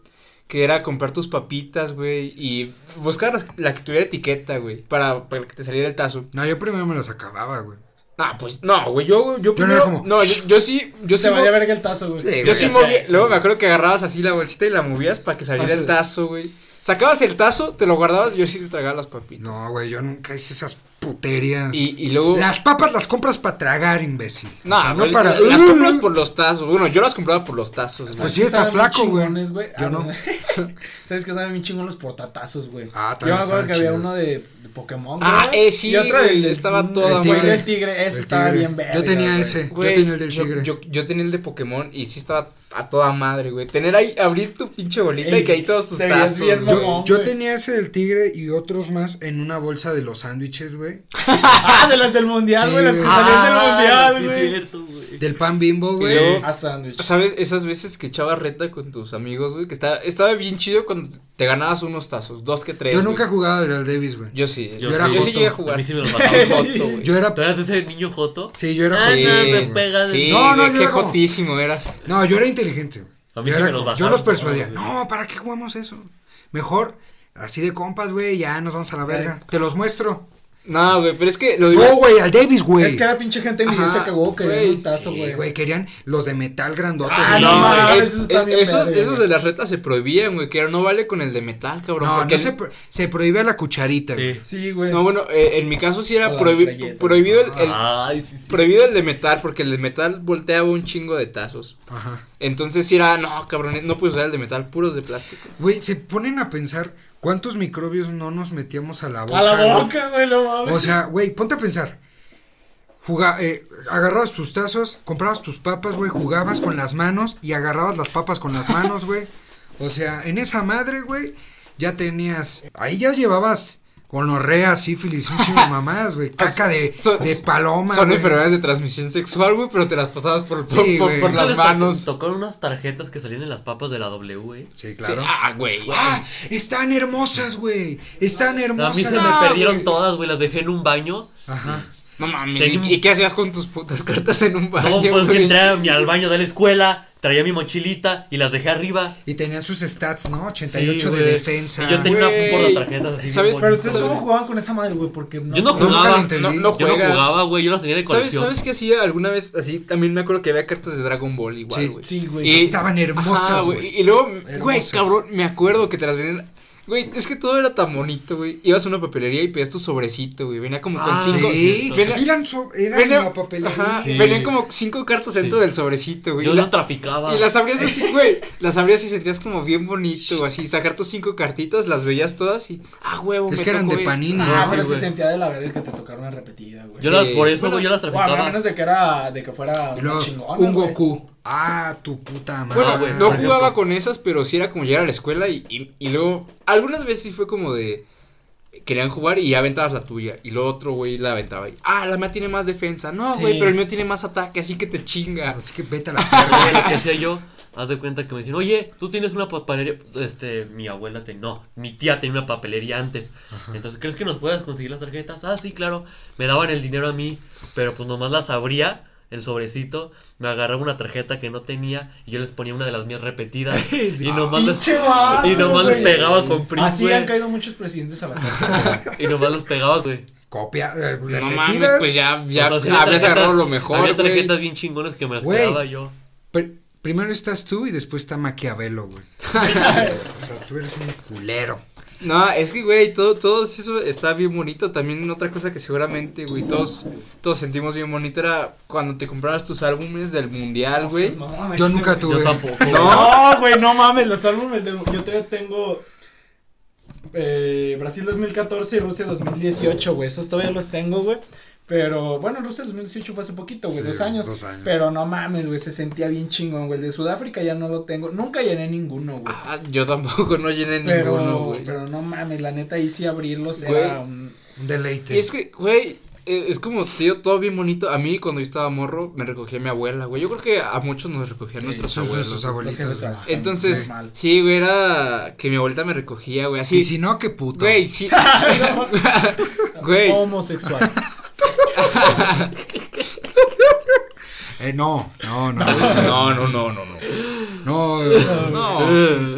que era comprar tus papitas, güey, y buscar las- la que tuviera etiqueta, güey, para, para que te saliera el tazo. No, yo primero me las acababa, güey. Ah, pues, no, güey, yo, yo Yo no primero, era como- no, yo, yo sí, yo sí, valía verga el tazo, güey. Sí, yo güey, sí movía, luego me acuerdo que agarrabas así la bolsita y la movías para que saliera Ah, el tazo, güey. Sacabas el tazo, te lo guardabas y yo sí te tragaba las papitas. No, güey, yo nunca hice esas puterías. Y, y luego... Las papas las compras para tragar, imbécil. O No, sea, güey, no para. las compras por los tazos. Bueno, yo las compraba por los tazos. güey. Pues sí, estás flaco, güey. güey. Yo Ah, no. ¿Sabes que saben bien chingón los portatazos, güey? Ah, Yo me también acuerdo que había uno de, de Pokémon. Ah, güey, eh, sí, Y otro güey, del- estaba mm, toda El tigre. güey. Ese El estaba bien verga. Yo tenía güey. ese. Güey, yo tenía el del yo- tigre. Yo, yo tenía el de Pokémon y sí estaba a toda madre, güey. Tener ahí, abrir tu pinche bolita Ey, y que ahí todos tus tazos. bien güey. mamón. Yo, yo tenía ese del tigre y otros más en una bolsa de los sándwiches, güey. Ah, de las del mundial, Sí, güey. Las que salían del Ah, mundial, sí, güey. cierto, güey. Del pan bimbo, güey. A sándwich. ¿Sabes? Esas veces que echabas reta con tus amigos, güey. Que estaba, estaba bien chido cuando te ganabas unos tazos. Dos que tres. Yo nunca jugaba del Davis, güey. Yo sí. Yo Yo, era yo sí llegué a A jugar. mí sí me Joto. Yo era. ¿Tú eras ese niño joto? Sí, yo era. Ah, joto, no, me pegas. Sí, No, no, yo qué era jotísimo eras. No, yo era inteligente. güey. A mí Yo, sí era yo los persuadía. No, ¿para qué jugamos eso? Mejor, así de compas, güey, ya nos vamos a la verga. Te los muestro. No, güey, pero es que lo No, digo. güey, al Davis, güey. Es que era pinche gente envidiosa Ajá, que hubo que güey, un tazo, Sí, güey. güey, querían los de metal grandotes. Ah, no, No, mames, es- esos están es- bien esos, de las retas se prohibían, güey, que no vale con el de metal, cabrón. No, porque no se, pro- se prohíbe la cucharita, Sí. güey. Sí, güey. No, bueno, eh, en mi caso sí era prohibi- prohibido el, el- Ay, sí, sí. prohibido el de metal, porque el de metal volteaba un chingo de tazos. Ajá. Entonces sí era, no, cabrón, no puedes usar el de metal, puros de plástico. Güey, se ponen a pensar cuántos microbios no nos metíamos a la boca. A la boca, güey, no mames. O sea, güey, ponte a pensar. Juga- eh, agarrabas tus tazos, comprabas tus papas, güey, jugabas con las manos y agarrabas las papas con las manos, güey. O sea, en esa madre, güey, ya tenías. Ahí ya llevabas gonorrea, sífilis, un chingo de mamadas, güey. Caca de, Son- de paloma, Son enfermedades de transmisión sexual, güey, pero te las pasabas por, por, Sí, por- güey. por las manos. Tocaron unas tarjetas que salían en las papas de la W, güey. Sí, Sí, claro. ah, güey. Ah, están hermosas, güey. Están A hermosas. mí se me perdieron todas, güey. Las dejé en un baño. Ajá. No mames, ¿y, qué hacías con tus putas cartas en un baño, No, pues que entré a mi- al baño de la escuela, traía mi mochilita y las dejé arriba. Y tenían sus stats, ¿no? Sí, 88 de güey. defensa. Y yo tenía una Güey. por las tarjetas así. ¿Sabes? Pero ustedes ¿Sabes? cómo jugaban con esa madre, güey, porque no. Yo no Nunca jugaba. lo entendí. No, no Yo no jugaba, güey. Yo las tenía de ¿Sabes, colección. ¿Sabes qué hacía alguna vez así? También me acuerdo que había cartas de Dragon Ball igual, Sí. güey. Sí, güey. Y- Estaban hermosas, güey. Y luego, güey, cabrón, me acuerdo que te las vendían. Güey, es que todo era tan bonito, güey. Ibas a una papelería y pedías tu sobrecito, güey. Venía como con Ah, cinco. Sí, Venía- eran, so- eran venía- la papelería. Ajá, Sí. Venían como cinco cartas dentro Sí. del sobrecito, güey. Yo las traficaba. y las abrías así, güey. Las abrías y sentías como bien bonito, así. Sacar tus cinco cartitas, las veías todas y. Ah, huevo, Es me que eran de. Panini. Ah, Sí, pero se sentía de la verga que te tocaron una repetida, güey. Yo las, por eso, Bueno, güey, yo las o a traficaba. menos de que era, de que fuera Y luego, un. Goku. Ah, tu puta madre. Bueno, Ah, güey, no jugaba con esas, pero sí era como llegar a la escuela y, y, y luego. Algunas veces sí fue como de. Querían jugar y ya aventabas la tuya. Y luego otro güey la aventaba. Y, ah, la mía tiene más defensa. No, güey, Sí. pero el mío tiene más ataque, así que te chinga. Así que vete a la lo que hacía yo, haz de cuenta que me decían, oye, tú tienes una papelería, este, mi abuela tenía, no, mi tía tenía una papelería antes, Ajá. entonces, ¿crees que nos puedas conseguir las tarjetas? Ah, sí, claro, me daban el dinero a mí, pero pues nomás las abría el sobrecito, me agarraba una tarjeta que no tenía y yo les ponía una de las mías repetidas y nomás vato, y nomás güey. pegaba con print, Así güey. han caído muchos presidentes a la cárcel. Y nomás los pegaba, güey. Copia, eh, No mames, pues ya, ya tarjetas- agarrado lo mejor, Había güey. tarjetas bien chingones que me las Güey. quedaba yo. Pr- primero estás tú y después está Maquiavelo, güey. o sea, tú eres un culero. No, es que, güey, todo, todo eso está bien bonito. También otra cosa que seguramente, güey, todos, todos sentimos bien bonito era cuando te comprabas tus álbumes del mundial, güey. No Yo nunca tuve. Yo tampoco. No. Güey, no mames, los álbumes de... Yo todavía tengo... eh, Brasil 2014 y Rusia 2018, güey. Esos todavía los tengo, güey. Pero, bueno, Rusia 2018 fue hace poquito, güey, Sí, dos años. dos años. Pero no mames, güey, se sentía bien chingón, güey. El de Sudáfrica ya no lo tengo. Nunca llené ninguno, güey. Ah, yo tampoco no llené pero, ninguno, güey. pero no mames, la neta ahí sí abrirlos Güey. era un... Un deleite. Y es que, güey, eh, es como, tío, todo bien bonito. A mí, cuando yo estaba morro, me recogía mi abuela, güey. Yo creo que a muchos nos recogían Sí, nuestros sus- abuelos. sus abuelitos, güey. Entonces, sí, güey, era que mi abuelita me recogía, güey, así. Y si no, qué puto. Güey, sí. Güey. Homosexual. Eh, no, no, no. No, no, no, no, no. No, eh, No,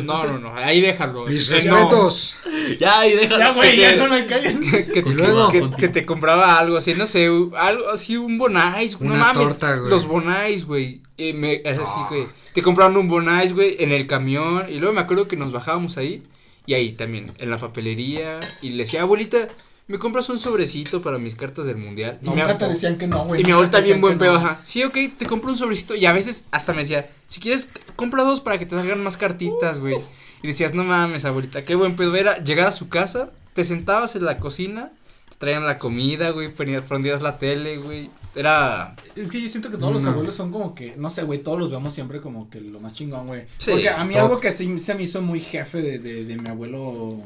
no, no, no. Ahí déjalo. mis Eh, no. respetos. Ya, y déjalo. Ya, güey, ya no me calles. Que, que- Y luego- que- que te compraba algo así, no sé, algo así, un bonais, no Una mames. torta, güey. Los bonais, güey. eh, me- es así, Ah. güey. Te compraban un bonais, güey, en el camión. Y luego me acuerdo que nos bajábamos ahí. Y ahí también, en la papelería. Y le decía, abuelita, ¿me compras un sobrecito para mis cartas del mundial? Y, mi, Nunca te decían que no, güey. y mi abuelita bien buen pedo, no. ajá. Sí, ok, te compro un sobrecito. Y a veces hasta me decía, si quieres, compra dos para que te salgan más cartitas, güey. Y decías, no mames, abuelita, qué buen pedo era llegar a su casa, te sentabas en la cocina, te traían la comida, güey, prendías la tele, güey. Era. Es que yo siento que todos los No. abuelos son como que, no sé, güey, todos los vemos siempre como que lo más chingón, güey. Sí, Porque a mí top. algo que sí se me hizo muy jefe de, de, de mi abuelo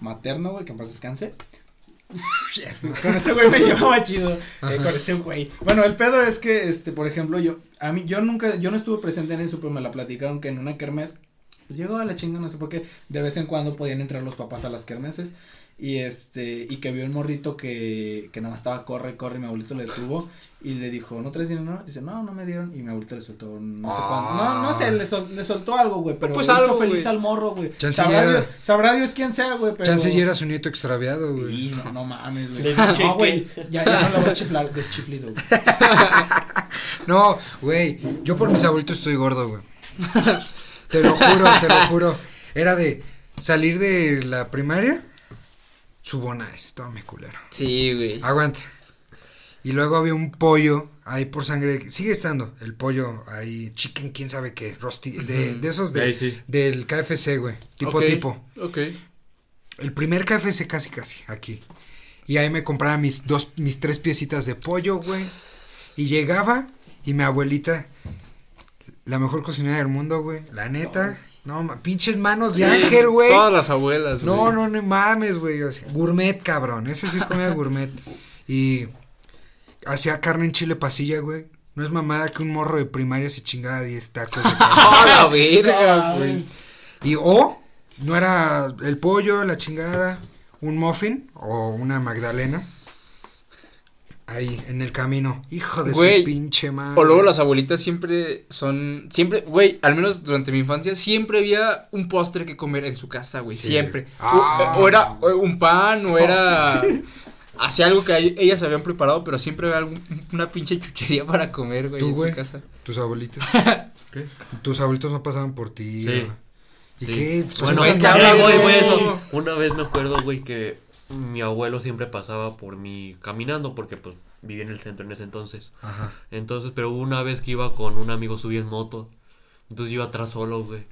materno, güey, que en paz descanse. Con ese güey me llevaba chido. eh, con ese güey. Bueno, el pedo es que, este, por ejemplo, yo, a mí, yo nunca, yo no estuve presente en eso, pero me la platicaron que en una kermés, pues llegó a la chinga, no sé por qué, de vez en cuando podían entrar los papás a las kermeses. Y este, y que vio el morrito que, que nada más estaba corre, corre, y mi abuelito le detuvo y le dijo, ¿no traes dinero? Dice, no, no me dieron, y mi abuelito le soltó, no sé cuánto, no, no sé, le, sol- le soltó algo, güey, pero Pues hizo algo, feliz al morro, güey. Sabrá, era- sabrá Dios quién sea, güey, pero... Chance ya era su nieto extraviado, güey. Sí, no, no mames, güey. No, güey, ya, ya no lo voy a chiflar, deschiflido, güey. No, güey, yo por mis abuelitos estoy gordo, güey. Te lo juro, te lo juro. Era de salir de la primaria, su bonais, todo mi culero. Sí, güey. Aguanta. Y luego había un pollo ahí por sangre. Sigue estando el pollo ahí, chicken, quién sabe qué, rosti, de, de esos de, sí. del KFC, güey. Tipo, tipo. Ok. El primer KFC casi, casi, aquí. Y ahí me compraba mis dos, mis tres piecitas de pollo, güey. Y llegaba y mi abuelita, la mejor cocinera del mundo, güey. La neta. No, ma- pinches manos de ángel, güey. Todas las abuelas, güey. No, no, no mames, güey. o sea, gourmet, cabrón. Ese sí es comida gourmet. Y hacía carne en chile pasilla, güey. No es mamada que un morro de primaria se chingaba 10 tacos de carne. ¡Ah, la verga, güey! Y o no era el pollo, la chingada, un muffin o una magdalena. Ahí, en el camino. Hijo de Güey, su pinche madre. O luego las abuelitas siempre son, siempre, güey, al menos durante mi infancia, siempre había un postre que comer en su casa, güey, Sí. siempre. Ah. O, o era un pan, o era, hacía algo que ellas habían preparado, pero siempre había algún- una pinche chuchería para comer, güey, ¿Tú, en güey? su casa. Tus abuelitos. ¿Qué? Tus abuelitos no pasaban por ti. Sí. ¿Y Sí. qué? Pues, Bueno, no es que ya voy, güey. güey, eso. Una vez me acuerdo, güey, que mi abuelo siempre pasaba por mí caminando porque pues vivía en el centro en ese entonces. Ajá. Entonces, pero una vez que iba con un amigo subiendo en moto. Entonces yo iba atrás solo, güey.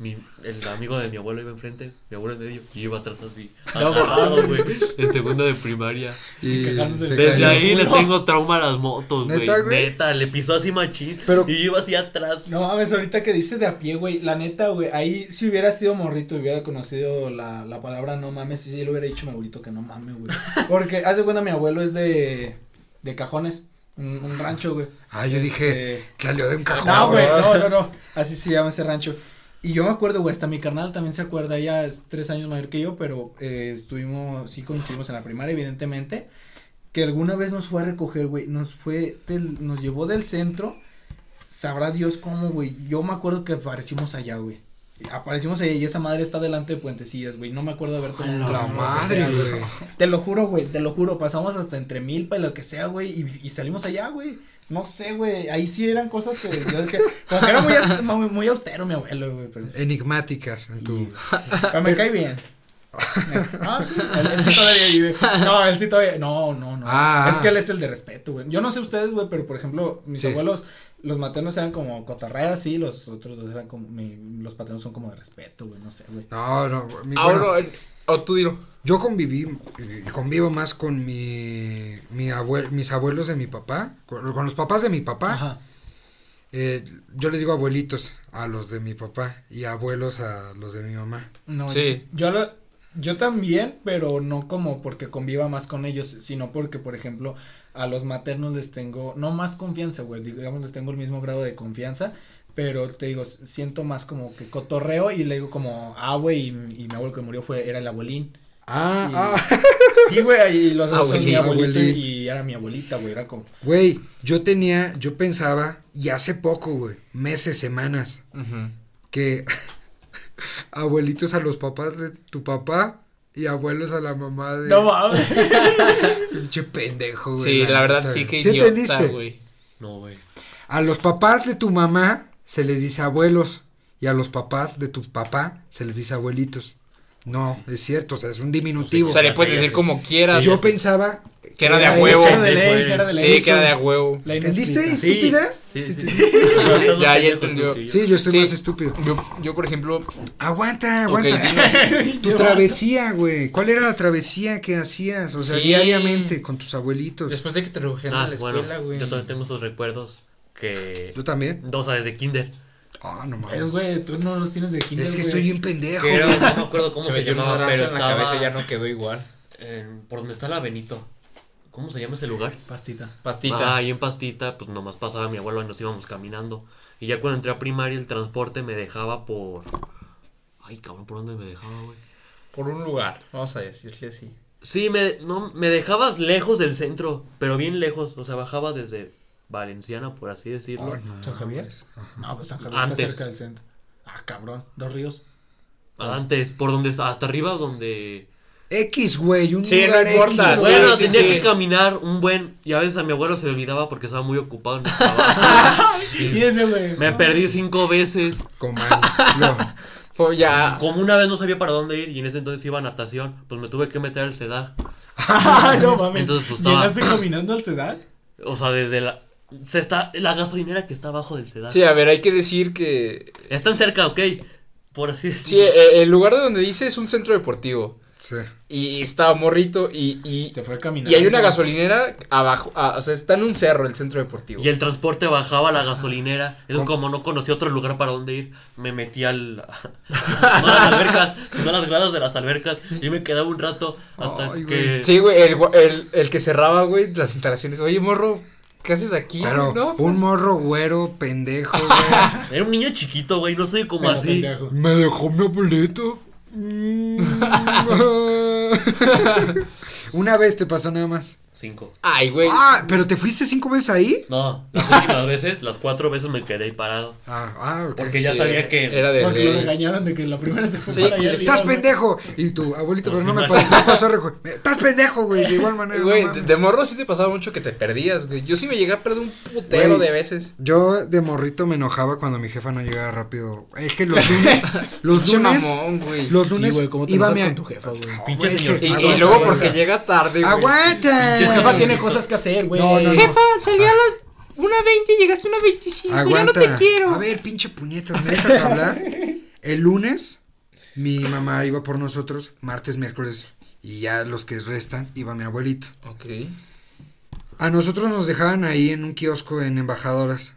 Mi, el amigo de mi abuelo iba enfrente, mi abuelo en medio, y yo iba atrás así, agarrado, güey, en segundo de primaria. Y de- Desde cayó. ahí les tengo trauma a las motos, güey. ¿Neta, güey? Neta, le pisó así machín. Pero- Y yo iba así atrás. No mames, ahorita que dice de a pie, güey, la neta, güey, ahí si hubiera sido morrito y hubiera conocido la, la palabra no mames, sí, sí le hubiera dicho a mi abuelito que no mames, güey. Porque, haz de cuenta, mi abuelo es de, de cajones, un, un rancho, güey. Ah, yo dije, Este, salió de un cajón. No, güey, no, no, no, así se llama ese rancho. Y yo me acuerdo, güey, hasta mi carnal también se acuerda, ella es tres años mayor que yo, pero eh, estuvimos, sí coincidimos en la primaria, evidentemente. que alguna vez nos fue a recoger, güey. Nos fue, del- nos llevó del centro. Sabrá Dios cómo, güey. Yo me acuerdo que aparecimos allá, güey. Aparecimos allá y esa madre está delante de Puentecillas, güey. No me acuerdo de haber tomado La madre, güey. Te lo juro, güey, te lo juro. Pasamos hasta entre Milpa y lo que sea, güey. Y, y salimos allá, güey. No sé, güey. Ahí sí eran cosas que yo decía. Como que era muy, aus- muy, muy austero mi abuelo, güey. Pero, Enigmáticas en tu... pero me cae bien. Ah, sí, él, él sí todavía vive. No, él sí todavía. No, no, no. Ah. Es que él es el de respeto, güey. Yo no sé ustedes, güey, pero por ejemplo, mis Sí. abuelos, los maternos eran como cotarreas, sí, los otros dos eran como. mi- los paternos son como de respeto, güey, no sé, güey. No, no. mi- Ahora, bueno, o tú dilo. Yo conviví y convivo más con mi, mi abue- mis abuelos de mi papá, con, con los papás de mi papá. Ajá. Eh, yo les digo abuelitos a los de mi papá y abuelos a los de mi mamá. No, Sí. Yo lo, yo también, pero no como porque conviva más con ellos, sino porque, por ejemplo, a los maternos les tengo, no más confianza, güey, digamos, les tengo el mismo grado de confianza, pero te digo, siento más como que cotorreo y le digo como, ah, güey, y, y mi abuelo que murió fue, era el abuelín. Ah, Y- ah, Sí, güey, y los dos son mi Abuelín. y era mi abuelita, güey, era como, güey, yo tenía, yo pensaba, y hace poco, güey, meses, semanas, que abuelitos a los papás de tu papá y abuelos a la mamá de... no mames. Pinche pendejo, güey. Sí, la verdad neta, sí que ¿Sí idiota, entendiste? güey. No, güey. A los papás de tu mamá se les dice abuelos y a los papás de tu papá se les dice abuelitos. No, es cierto, o sea, es un diminutivo. O sea, le puedes decir como quieras. Yo pensaba Que era de a huevo. Era de ley, era de ley. Sí, que era de a huevo. ¿Entendiste, estúpida? Sí, sí. sí. Ya, ya entendió. Sí, yo estoy Sí. más estúpido. Yo, yo, por ejemplo, Aguanta, aguanta. dinos. Tu travesía, güey. ¿Cuál era la travesía que hacías? O sea, Sí. diariamente con tus abuelitos. después de que te recogían Ah, a la bueno, escuela, güey. yo también tengo esos recuerdos que... ¿Tú también? Dos a desde kinder. Ah, no Pero, mames. güey, tú no los tienes de kinder, Es que güey. estoy bien pendejo. No me acuerdo cómo se se, llamaba, pero en la estaba cabeza ya no quedó igual. en- por donde está la Benito. ¿Cómo se llama ese lugar? Pastita. Pastita. Ah, ahí en Pastita, pues nomás pasaba mi abuelo y nos íbamos caminando. Y ya cuando entré a primaria, el transporte me dejaba por. Ay, cabrón, ¿por dónde me dejaba, güey? Por un lugar, vamos a decirle así. Sí, me, no, me dejabas lejos del centro, pero bien lejos. O sea, bajaba desde Valenciana, por así decirlo. No ¿San Javier? mames. Ajá. No, pues San Javier Antes. está cerca del centro. Ah, cabrón. Dos ríos. Antes, por donde hasta arriba, donde. X, güey, un Sí, lugar no importa, X, bueno, sí, tenía sí. que caminar un buen. Y a veces a mi abuelo se le olvidaba porque estaba muy ocupado en el trabajo. Y Y ese, güey. me perdí cinco veces. No. Pues ya. Como una vez no sabía para dónde ir y en ese entonces iba a natación, pues me tuve que meter al sedar. Ay, no mames. Entonces, pues, estaba- ¿Llegaste caminando al sedal? O sea, desde la. Se está, la gasolinera que está abajo del sedar. Sí, a ver, hay que decir que. Están cerca, ok. Por así Sí, decirlo. eh, el lugar de donde dice es un centro deportivo. Sí. Y estaba morrito y. y... Se fue caminando. Y hay una gasolinera abajo, o sea, está en un cerro el centro deportivo. Y el transporte bajaba a la gasolinera. Eso ¿Cómo? como no conocía otro lugar para dónde ir, me metí al. no a las albercas, a las gradas de las albercas. Y me quedaba un rato hasta Ay, que. güey. Sí, güey, el, el, el que cerraba, güey, las instalaciones. Oye, morro, ¿qué haces aquí? Pero No, un pues- morro güero, pendejo, güey. Era un niño chiquito, güey. No como Pero así. pendejo. Me dejó mi abuelito. Mm. Una vez te pasó nada más. Cinco. Ay, güey. Ah, pero te fuiste cinco veces ahí. No, las últimas veces, las cuatro veces me quedé ahí parado. Ah, ah, ok. Porque ya Sí, sabía que. Era de Porque lo ley. regañaron de que la primera se fue Sí, para allá. Estás pendejo. Y tu abuelito, Pues pero no me, pa- no pasó recu- Estás pendejo, güey. De igual manera. Güey, no de, mames. de morro sí te pasaba mucho que te perdías, güey. Yo sí me llegué a perder un putero Güey. de veces. Yo de morrito me enojaba cuando mi jefa no llegaba rápido. Es que los lunes, los Pinche lunes, mamón, güey. los Sí, lunes güey, ¿cómo te iba enojas mi con tu jefa, güey? No, Pinche güey, señor. Y, luego porque llega tarde, güey. ¡Aguanta! Tu jefa tiene cosas que hacer, güey. No, no, no. Jefa, salí a las 1.20 y llegaste a 1.25. Aguanta. Ya no te quiero. A ver, pinche puñetas, ¿me dejas hablar? El lunes, mi mamá iba por nosotros, martes, miércoles, y ya los que restan, iba mi abuelito. Ok. A nosotros nos dejaban ahí en un kiosco en Embajadoras.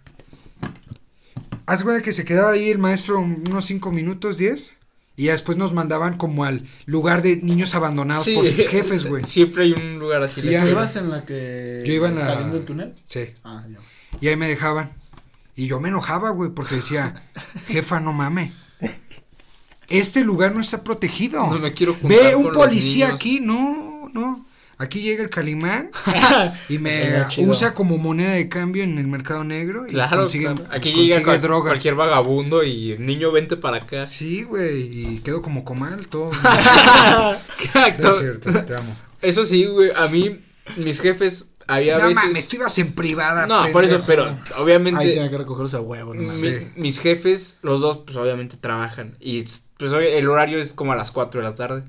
Haz güey que se quedaba ahí el maestro unos 5 minutos, 10. Y ya después nos mandaban como al lugar de niños abandonados Sí. por sus jefes, güey. Siempre hay un lugar así. escuela. ¿Ibas en la que. Yo iba en la- Saliendo del túnel? Sí. Ah, ya. Y ahí me dejaban. Y yo me enojaba, güey, porque decía, jefa, no mame. Este lugar no está protegido. No me quiero juntar Ve con un los policía niños". aquí, no, no. Aquí llega el Calimán y me usa como moneda de cambio en el mercado negro y Claro, consigue, claro. Aquí consigue llega cual- droga. cualquier vagabundo y niño, vente para acá. Sí, güey, y quedo como comal todo. Exacto. No es cierto, te amo. Eso sí, güey, a mí, mis jefes, había no veces... mames, tú ibas en privada. No, por eso, pendejo. pero obviamente... Ahí tiene que recogerse a huevo, no Mi-. Sí. mis jefes, los dos, pues obviamente trabajan. Y pues hoy el horario es como a las 4 de la tarde.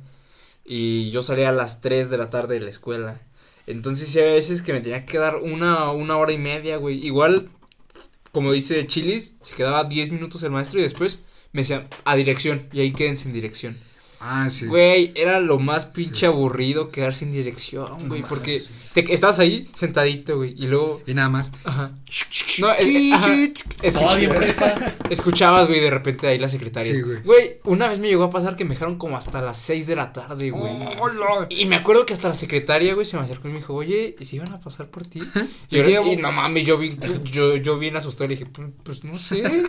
Y yo salía a las 3 de la tarde de la escuela. Entonces sí había veces que me tenía que dar una, una hora y media, güey. Igual, como dice Chilis, se quedaba 10 minutos el maestro y después me decía a dirección. Y ahí queden sin dirección. Ah, sí. Güey, era lo más pinche Sí. aburrido quedar sin dirección, güey. porque te, estabas ahí sentadito, güey. Y luego... Y nada más. Ajá. No, eh, ajá. Estaba bien prepa. Escuchabas, güey, de repente ahí las secretarias. Sí, güey. güey. una vez me llegó a pasar que me dejaron como hasta las 6 de la tarde, güey. Hola. Y me acuerdo que hasta la secretaria, güey, se me acercó y me dijo, oye, ¿y si iban a pasar por ti? Y, yo- y no mames, yo vi, yo, yo bien asustado y le dije, pues, pues no sé.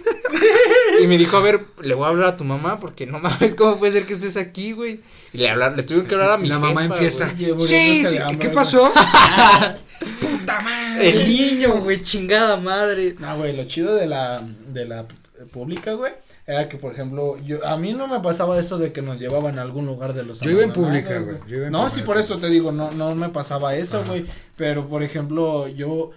y me dijo, a ver, le voy a hablar a tu mamá porque no mames, ¿cómo puede ser que estés aquí, güey? Y le, hablar, le tuvieron que hablar a mi La mamá en fiesta. güey. Sí, sí. hambre, ¿Qué güey. pasó? Puta madre. El niño, güey, chingada madre. No, güey, lo chido de la, de la pública, güey, era que, por ejemplo, yo, a mí no me pasaba eso de que nos llevaban a algún lugar de los Yo iba en pública, güey, yo iba en No, pública. sí, por eso te digo, no, no me pasaba eso, Ajá. güey, pero, por ejemplo, yo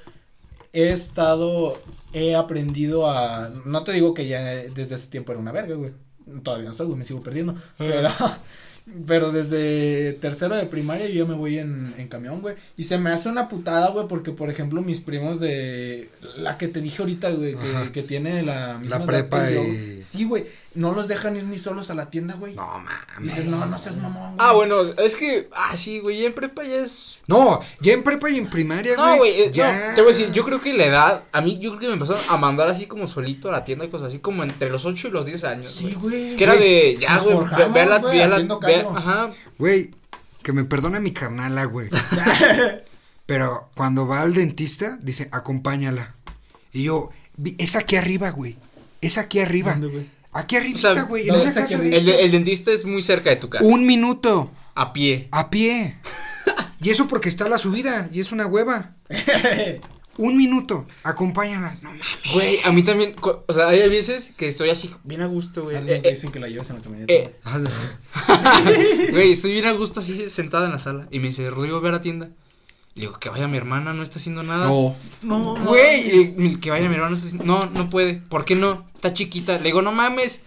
he estado, he aprendido a, no te digo que ya desde ese tiempo era una verga, güey, todavía no soy, güey, me sigo perdiendo, pero... Pero desde tercero de primaria yo me voy en, en camión, güey. Y se me hace una putada, güey, porque, por ejemplo, mis primos de... La que te dije ahorita, güey, que, que tiene la misma La edad prepa que yo. y- Sí, güey, no los dejan ir ni solos a la tienda, güey. No dices, mames. no, no seas mamón, güey. Ah, bueno, es que, ah, sí, güey, en prepa ya es No, ya en prepa y en primaria, güey. No, güey, eh, ya. no, te voy a decir, yo creo que la edad, a mí yo creo que me empezaron a mandar así como solito a la tienda y cosas así, como entre los 8 y los 10 años. Sí, güey. güey. Que era güey, de, ya, güey, ve, forjamos, ve a la, güey, ve a la, haciendo ve a- callo. ajá, Güey, que me perdone mi carnala, güey. Pero cuando va al dentista, dice, acompáñala. Y yo, "Vi- es aquí arriba, güey. Es aquí arriba. ¿Dónde, güey? Aquí O arribita, sea, güey. no, en una casa de el, el dentista es muy cerca de tu casa, Un minuto. a pie. A pie. Y eso porque está la subida. Y es una hueva. Un minuto. Acompáñala. No mames. Güey, a mí también, o sea, hay veces que estoy así bien a gusto, güey. Eh, eh, dicen que la llevas en la camioneta. eh, güey. Güey, estoy bien a gusto así sentada en la sala y me dice, Rodrigo, ve a la tienda. Le digo, que vaya mi hermana, no está haciendo nada. No. No, Güey, y- que vaya mi hermana. no está haciendo- No, no puede. ¿Por qué no? Está chiquita. Le digo, no mames.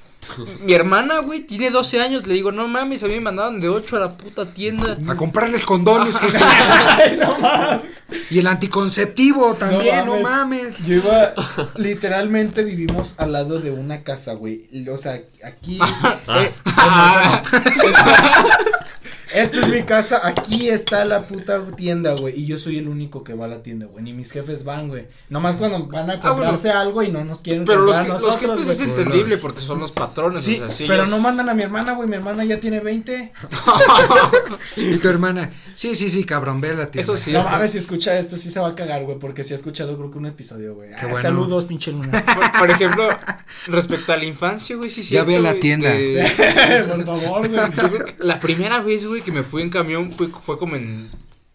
Mi hermana, güey, tiene 12 años. Le digo, no mames, a mí me mandaban de 8 a la puta tienda. A comprarles condones. Ay, no mames. Y el anticonceptivo también, no No mames. Yo iba, literalmente vivimos al lado de una casa, güey. O sea, aquí. eh, Ah. esta es mi casa, aquí está la puta tienda, güey. Y yo soy el único que va a la tienda, güey. Ni mis jefes van, güey. Nomás cuando van a Ah, bueno. comprarse algo y no nos quieren Pero los, jefes es entendible porque son los patrones. Sí, o sea, sí, pero ellos- no mandan a mi hermana, güey. Mi hermana ya tiene 20. Y tu hermana, sí, sí, sí, cabrón, ve a la tienda. Eso sí. No mames, si escucha esto, sí se va a cagar, güey. Porque sí ha escuchado, creo que un episodio, güey. Qué Ah, bueno. Saludos, pinche luna. Por, por ejemplo, respecto a la infancia, güey, sí, Ya cierto, ve a la tienda. Por favor, güey. La primera vez, güey, que me fui en camión fue, fue como en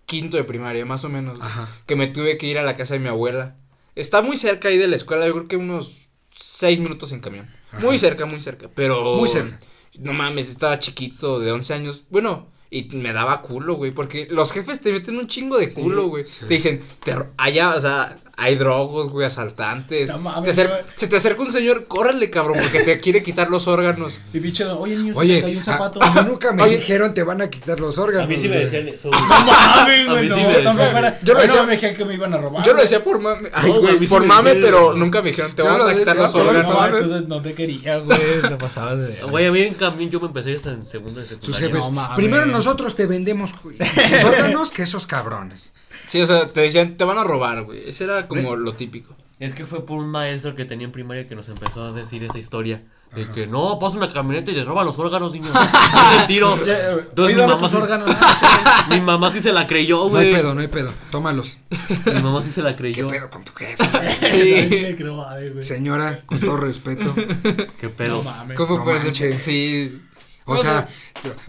quinto de primaria, más o menos. Ajá. Que me tuve que ir a la casa de mi abuela. Está muy cerca ahí de la escuela, yo creo que unos seis minutos en camión. Ajá. Muy cerca, muy cerca. Pero. Muy cerca. No mames, estaba chiquito, de 11 años. Bueno, y me daba culo, güey. Porque los jefes te meten un chingo de culo, güey. sí. Te dicen, te, allá, o sea, hay drogos, güey, asaltantes. No Te mames, acer- güey. se te acerca un señor, córrele, cabrón, porque te quiere quitar los órganos. Y pinche, oye, niño, se Oye, te cayó un a, zapato. a mí nunca me Oye. dijeron te van a quitar los órganos. A mí sí me decían eso. No mames, güey, no, sí me tampoco. Yo lo decía- no me dijeron que me iban a robar. Yo lo decía por mame. Ay, güey, por me mame, decían, pero nunca me dijeron, te lo a quitar los órganos. No, mames. entonces no te quería, güey, se pasaba de... Güey, a mí en camión yo me empecé hasta en segundo de Sus secundaria. jefes. Primero nosotros te vendemos órganos que esos cabrones. Sí, o sea, te decían, te van a robar, güey. Ese era como lo típico. Es que fue por un maestro que tenía en primaria que nos empezó a decir esa historia. De que no, pasa una camioneta y les roban los órganos, niños. Es el tiro. Entonces mi mamá, tus sí, órganos. Mi mamá sí se la creyó, No hay güey. pedo, no hay pedo. Tómalos. Mi mamá sí se la ¿Qué creyó. pedo con tu jefe? sí. Sí. Güey. Señora, con todo respeto. ¿Qué pedo? No mames. ¿Cómo No puede ser? Sí. O sea,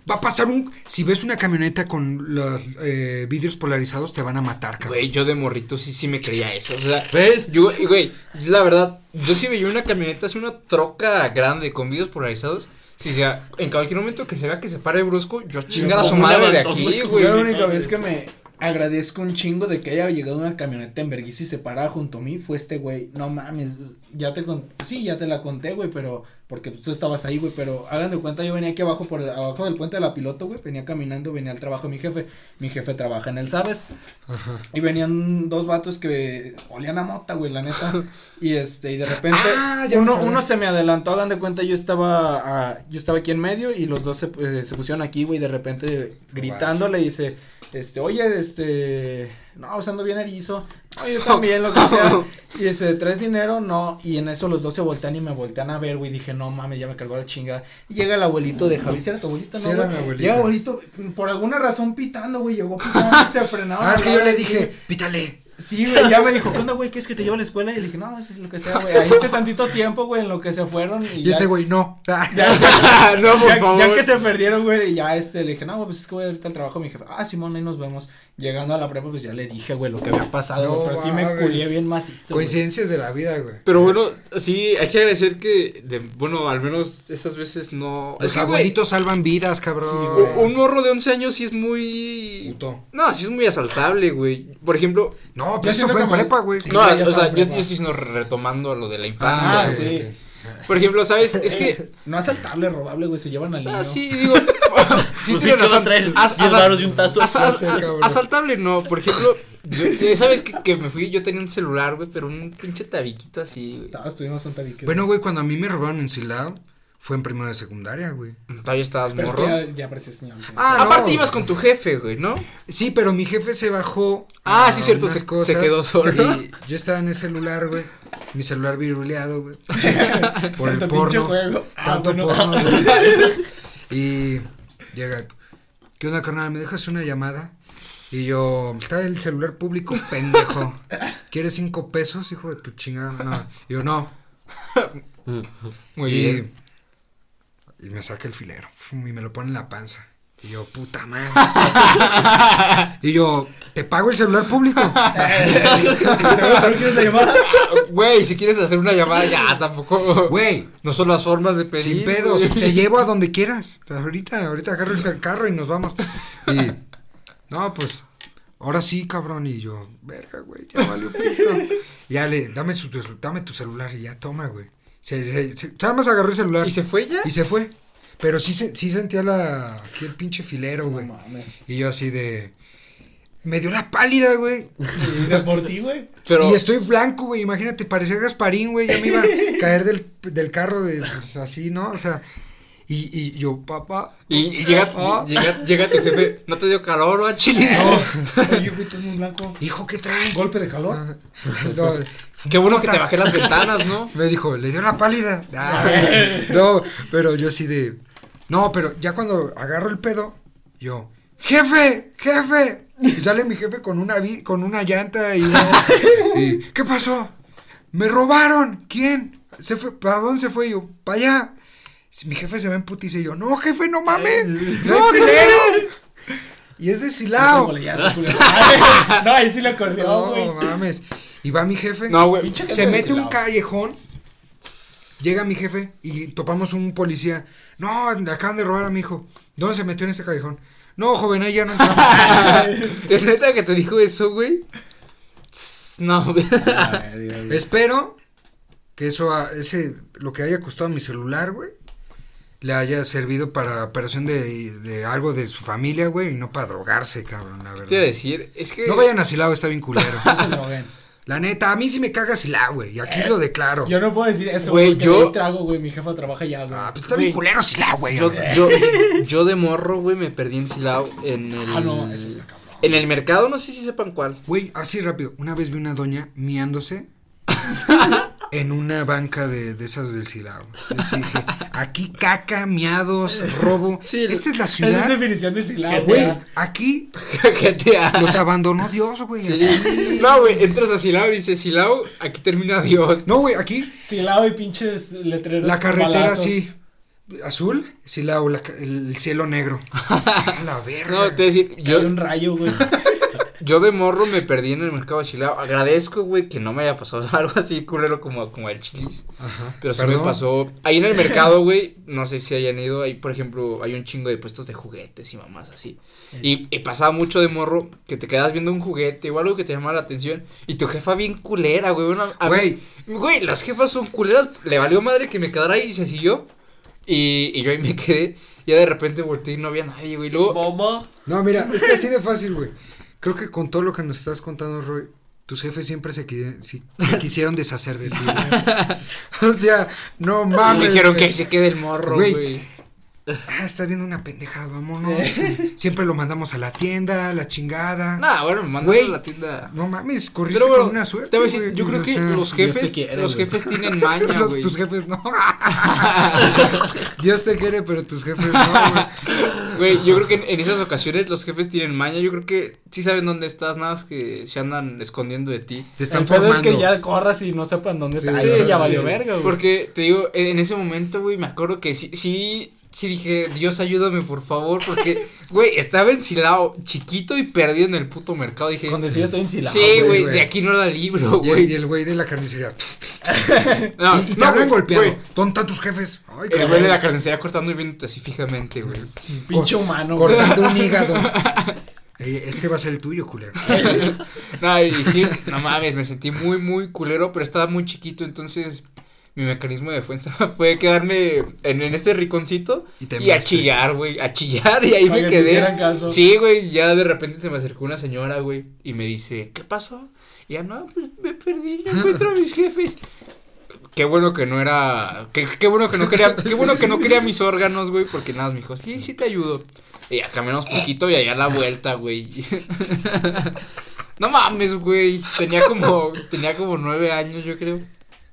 va a pasar un... Si ves una camioneta con los eh, vidrios polarizados, te van a matar, cabrón. Güey, yo de morrito sí, sí me creía eso. O sea, ¿Ves? yo, güey, la verdad, yo sí veía una camioneta, así una troca grande con vidrios polarizados. Si sea, en cualquier momento que se vea que se pare brusco, yo chingar a su madre de aquí, güey. güey. Yo la única vez que me agradezco un chingo de que haya llegado una camioneta en vergüenza y se parara junto a mí fue este güey. No mames, ya te con... Sí, ya te la conté, güey, pero... Porque tú estabas ahí, güey, pero hagan de cuenta, yo venía aquí abajo, por el- abajo del puente de la piloto, güey, venía caminando, venía al trabajo de mi jefe. Mi jefe trabaja en el Sabes. Ajá. Y venían dos vatos que olían a mota, güey, la neta. Y este, y de repente Ah, uno, uno se me adelantó, hagan de cuenta, yo estaba ah, yo estaba aquí en medio y los dos se, pues, se pusieron aquí, güey, de repente gritando le dice, este, oye, este, no, o sea, ando bien erizo. No, yo también, lo que sea. Y dice, ¿traes dinero? No. Y en eso los dos se voltean y me voltean a ver, güey. Dije, no mames, ya me cargó la chingada. Y llega el abuelito de Javi. ¿Sí era tu abuelito, Sí, no, era güey? mi abuelito. Llega el abuelito, por alguna razón pitando, güey. Llegó pitando se frenaron. Ah, es que yo le dije, pítale. Sí, güey, ya me dijo, ¿qué onda, güey? ¿Quieres que te lleve a la escuela? Y le dije, no, eso es lo que sea, güey. Ahí hice tantito tiempo, güey, en lo que se fueron. Y, Y ya, este güey, no. Ya, ya, no, por ya- favor. ya que se perdieron, güey, y ya este, le dije, no, güey, pues es que voy ahorita al trabajo. Mi jefe, ah, Simón, ahí nos vemos. Llegando a la prepa, pues ya le dije, güey, lo que había pasado, No pero sí me culié bien macizo. güey. Coincidencias de la vida, güey. Pero bueno, sí, hay que agradecer que, de, bueno, al menos esas veces no... Los es que, güey, abuelitos salvan vidas, cabrón. Sí, güey. un morro de 11 años sí es muy... Puto. No, sí es muy asaltable, güey. Por ejemplo, No, pero esto fue en prepa, güey. Sí, no, o sea, yo, yo estoy sino retomando lo de la infancia. Ah, sí. Por ejemplo, ¿sabes? Es que... No asaltable, robable, güey, se llevan al niño. Ah, sí, digo... sí, Pues sí, razón. traer As- 10 asa- varos y un tazo. asaltable no, por ejemplo, yo- ¿sabes que, que me fui? Yo tenía un celular, güey, pero un pinche tabiquito así, güey. Todos tuvimos un tabique. Bueno, güey, cuando a mí me robaron en Silao, fue en primero de secundaria, güey. Todavía estabas Pero es que morro. ya, ya parecía señor. güey. Ah, no. Aparte ibas con tu jefe, güey, ¿no? Sí, pero mi jefe se bajó. Ah, sí, cierto, se- se quedó solo. Y yo estaba en el celular, güey. Mi celular viruleado, güey. Por el porno. juego. Ah, Tanto bueno. porno, güey. Y llega, ¿qué onda, carnal? ¿Me dejas una llamada? Y yo, está el celular público, pendejo. ¿Quieres cinco pesos, hijo de tu chingada? No. Y yo, no. Muy y, bien. y me saca el filero. Y me lo pone en la panza. Y yo, puta madre. y yo, te pago el celular público. ¿Seguro que no quieres la llamada? Güey, si quieres hacer una llamada, ya tampoco. Güey, No son las formas de pedir. sin pedos, te llevo a donde quieras. Ahorita, ahorita agarro el carro y nos vamos. Y, no, pues, ahora sí, cabrón. Y yo, verga, güey, ya valió pito. Ya le, dame, su, dame tu celular y ya, toma, güey. Se, se, se- nada más agarró el celular ¿Y se fue ya? y se fue. Pero sí, sí sentía la, aquí el pinche filero, güey. No mames. Y yo así de, me dio la pálida, güey. Y de por sí, güey. Pero. Y estoy blanco, güey. Imagínate, parecía Gasparín, güey. Ya me iba a caer del, del carro de pues, así, ¿no? O sea, y, y yo, papá. Y, y llega, y- llega, llega tu jefe, ¿no te dio calor o chile? Oye, güey, tú muy blanco. Hijo, ¿qué trae? Golpe de calor. No, Qué bueno que te bajé las ventanas, ¿no? Me dijo, le dio la pálida. Ah, no, pero yo así de. No, pero ya cuando agarro el pedo, yo, jefe, jefe. Y sale mi jefe con una vi- con una llanta y, una- y, ¿qué pasó? Me robaron. ¿Quién? Se fue, ¿para dónde se fue? Yo, para allá. Mi jefe se va en putiza y yo, no, jefe, no mames. No, filero. Y es de Silao. No, ahí sí le acordó, No, mames. Y va mi jefe. No, güey. Se mete un callejón. Llega mi jefe y topamos un policía. No, le acaban de robar a mi hijo. ¿Dónde se metió en este callejón? No, joven, ahí ya no entramos. ¿Es neta que te dijo eso, güey? No, güey. Espero que eso, a- ese, lo que haya costado mi celular, güey, le haya servido para operación de, de algo de su familia, güey, y no para drogarse, cabrón, la Te verdad. decir, es que. No vayan a Silao, está bien culero. No se droguen. La neta, a mí sí me caga Silao, güey, y aquí lo declaro. Yo no puedo decir eso, Güey, yo- Yo trago, güey. Mi jefa trabaja ya, güey. Ah, pues está bien culero Silao, güey. Yo, yo, yo de morro, güey, me perdí en Silao en el. Ah, no, eso está cabrón. En el mercado, no sé si sepan cuál. Güey, así rápido. Una vez vi una doña miándose en una banca de, de esas del Silao. Dije, aquí caca, miados, robo. Sí, Esta es la Esa es ciudad. definición de Silao, Güey, aquí GTA. los abandonó Dios, güey. Sí. No, güey, entras a Silao y dices, Silao, aquí termina Dios. No, güey, aquí Silao y pinches letreros. la carretera balazos. sí. azul, Silao, la el cielo negro. A la verga. No, te voy a decir, Yo... yo, un rayo, güey. yo de morro me perdí en el mercado de Chilao. Agradezco, güey, que no me haya pasado algo así culero como, como el chilis. Ajá. Pero sí Perdón. me pasó. Ahí en el mercado, güey, no sé si hayan ido. Ahí, por ejemplo, hay un chingo de puestos de juguetes y mamás así. Y, y pasaba mucho de morro que te quedas viendo un juguete o algo que te llama la atención. Y tu jefa bien culera, güey. una- a mí- Güey, Güey, las jefas son culeras. Le valió madre que me quedara ahí y se siguió. Y, y yo ahí me quedé. Ya de repente volteé y no había nadie, güey. Luego. Mamá. no, mira, es que así de fácil, güey. Creo que con todo lo que nos estás contando, Roy, tus jefes siempre se, qui- si- se quisieron deshacer de ti. O sea, no Me mames. dijeron güey. que se quede el morro, Güey. güey. Ah, está viendo una pendejada, vámonos. Siempre lo mandamos a la tienda, a la chingada. Nah, bueno, me Güey. a la tienda. No mames, corriste Pero bueno, con una suerte. te voy a decir, yo creo o que sea, los jefes, quiere, los jefes tienen maña, güey. tus jefes no. Dios te quiere, pero tus jefes no, güey. Güey, yo creo que en, en esas ocasiones los jefes tienen maña. Yo creo que sí saben dónde estás, nada más que se andan escondiendo de ti. Te están el formando. es que ya corras y no sepan dónde Sí, está. sí, sí, sí, ya sí. valió verga, güey. Porque te digo, en en ese momento, güey, me acuerdo que sí, sí, sí dije, Dios ayúdame, por favor, porque, güey, estaba ensilado, chiquito y perdido en el puto mercado. Dije, Cuando sí estoy ensilado. sí, güey, güey, güey. de aquí no la libro, Y el, y güey. el güey de la carnicería. No, y, y te no, hablan güey, golpeado. güey, ¿Dónde están tus jefes? Ay, El güey de la carnicería cortando y viéndote así fijamente, güey. Pinche humano, güey. Cortando un hígado. Ey, Este va a ser el tuyo, culero. No, y sí, no mames, me sentí muy, muy culero, pero estaba muy chiquito, entonces mi mecanismo de defensa fue quedarme en, en ese riconcito Y a chillar, güey, a chillar y ahí Para me que quedé. caso. Sí, güey, ya de repente se me acercó una señora, güey, y me dice, ¿qué pasó? Y ya, no, pues me perdí, no encuentro a mis jefes. Qué bueno que no era, qué, qué bueno que no quería, qué bueno que no quería mis órganos, güey, porque nada, me dijo, sí, sí te ayudo. Y ya caminamos poquito y allá a la vuelta, güey. No mames, güey. Tenía como, tenía como nueve años, yo creo.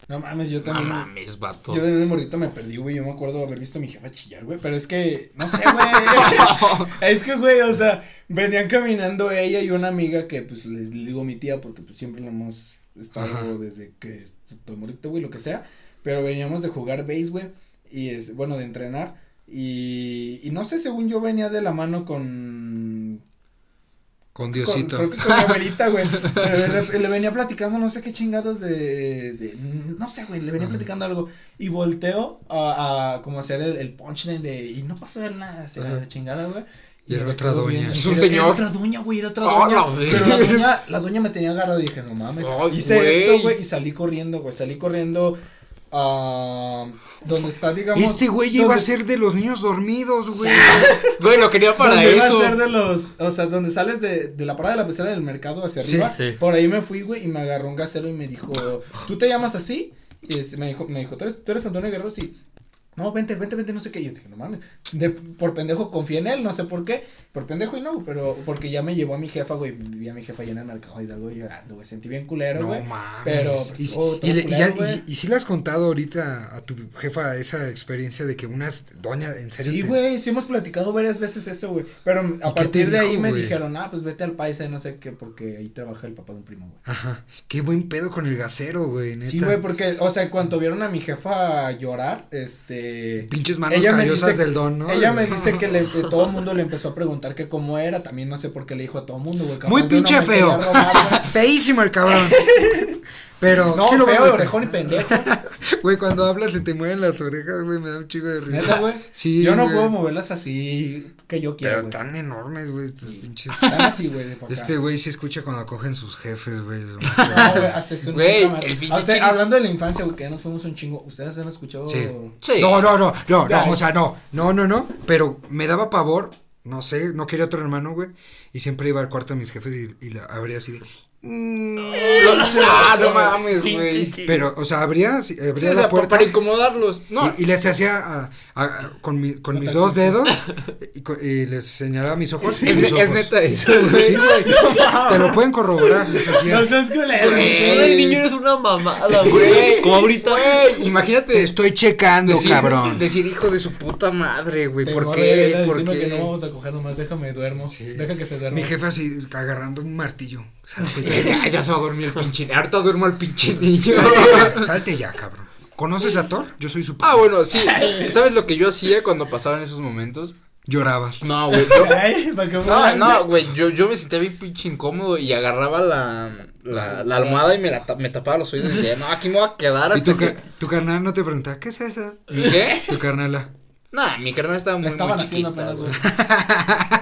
No mames, yo No también. mames, vato. Yo de, de morrito me perdí, güey. Yo me acuerdo haber visto a mi jefa chillar, güey. Pero es que, no sé, güey. es que, güey, o sea, venían caminando ella y una amiga que, pues, les digo mi tía porque, pues, siempre la hemos estado Ajá. desde que estoy morrito, güey, lo que sea. Pero veníamos de jugar base, güey. Y, es, bueno, de entrenar. Y, y no sé, según yo venía de la mano con Con con- Diosito. con mi abuelita, güey. Pero le, le venía platicando no sé qué chingados de. de- no sé, güey. Le venía Ajá. platicando algo. Y volteo a, a como hacer el, el punchline de. Y no pasó nada. Se Ajá. la chingada, güey. Y era otra doña. Es un Era- señor. Era otra doña, güey. Era otra Ah, doña. la pero la doña, la doña me tenía agarrado y dije, no mames. Hice esto, güey. Y salí corriendo, güey. Salí corriendo. A donde está, digamos. Este güey iba a donde- ser de los niños dormidos, güey. Güey, lo quería para donde iba eso. a ser de los, o sea, donde sales de, de la parada de la pecera del mercado hacia Sí, arriba, sí. por ahí me fui, güey, y me agarró un gasero y me dijo, ¿tú te llamas así? Y este, me dijo, me dijo, ¿tú eres, tú eres Antonio Guerrero? Sí. No, vente, vente, vente, no sé qué. Yo dije, no mames. De, por pendejo confié en él, no sé por qué. Por pendejo y no, pero porque ya me llevó a mi jefa, güey. Vi a mi jefa llena en mercado Hidalgo llorando, güey. Sentí bien culero, No güey. mames. Pero, y, oh, y le- y ya- culero, y- güey. y sí le has contado ahorita a tu jefa esa experiencia de que una doña, en serio. Sí, te- güey, sí hemos platicado varias veces eso, güey. Pero a partir de ahí me dijeron, ah, pues vete al paisa y no sé qué, porque ahí trabaja el papá de un primo, güey. Ajá. Qué buen pedo con el gasero, güey, neta. Sí, güey, porque, o sea, cuando vieron a mi jefa llorar, este... Pinches manos Ella callosas dice- del don, ¿no? Ella me dice que, le, que todo el mundo le empezó a preguntar que cómo era, también no sé por qué le dijo a todo el mundo, güey. Muy pinche feo. robar, Feísimo el cabrón. Pero, güey. No, ¿quién lo va a feo, ver? orejón y pendejo. Güey, cuando hablas se te mueven las orejas, güey, me da un chico de risa. Neta, güey. Sí, Yo no güey. puedo moverlas así que yo quiera, Pero güey. tan enormes, güey, tus pinches. Están así, güey, de acá. Este güey se escucha cuando cogen sus jefes, güey. No, güey, hasta es un Güey, el pinche hablando de la infancia, güey, que ya nos fuimos un chingo. ¿Ustedes han escuchado? Sí. Sí. No, no, no, no, Ya. no, o sea, no, no, no, no, pero me daba pavor, no sé, no quería otro hermano, güey, y siempre iba al cuarto de mis jefes y, y la abría así de... mm, Lo- ah, no mames, güey. pero, o sea, abría, abría Sí, o la sea, puerta para incomodarlos. No, y, y les hacía a- a- con, mi- con mis dos dedos y, y les señalaba mis ojos y es, sus es ojos. neta eso, güey. Sí, güey, te lo pueden corroborar, les hacía... No seas culero, Güey. Niño eres una mamada, Güey. Como ahorita. Güey, imagínate. Te estoy checando, decir, cabrón. Decir hijo de su puta madre, güey. ¿Por qué? ¿Por qué? que no vamos a coger nomás, déjame duermo. Sí. Deja que se duerma. Mi jefe así agarrando un martillo. Salte Ya, ya, ya se va a dormir el pinche. Ahorita duermo al pinche niño. salte ya, salte ya, cabrón. ¿Conoces a Thor? Yo soy su Ah, bueno, sí. ¿Sabes lo que yo hacía cuando pasaban esos momentos? Llorabas. No, güey. yo- Ay, ¿para qué No, no, güey, yo, yo me sentía bien pinche incómodo y agarraba la, la, la almohada y me, la, me tapaba los oídos y decía, no, aquí me voy a quedar Y hasta tu, que... ca- tu carnal no te preguntaba, ¿qué es eso? ¿Mi qué? Tu carnala. Nah, mi carnal estaba muy, estaban muy haciendo chiquita, apenas, güey.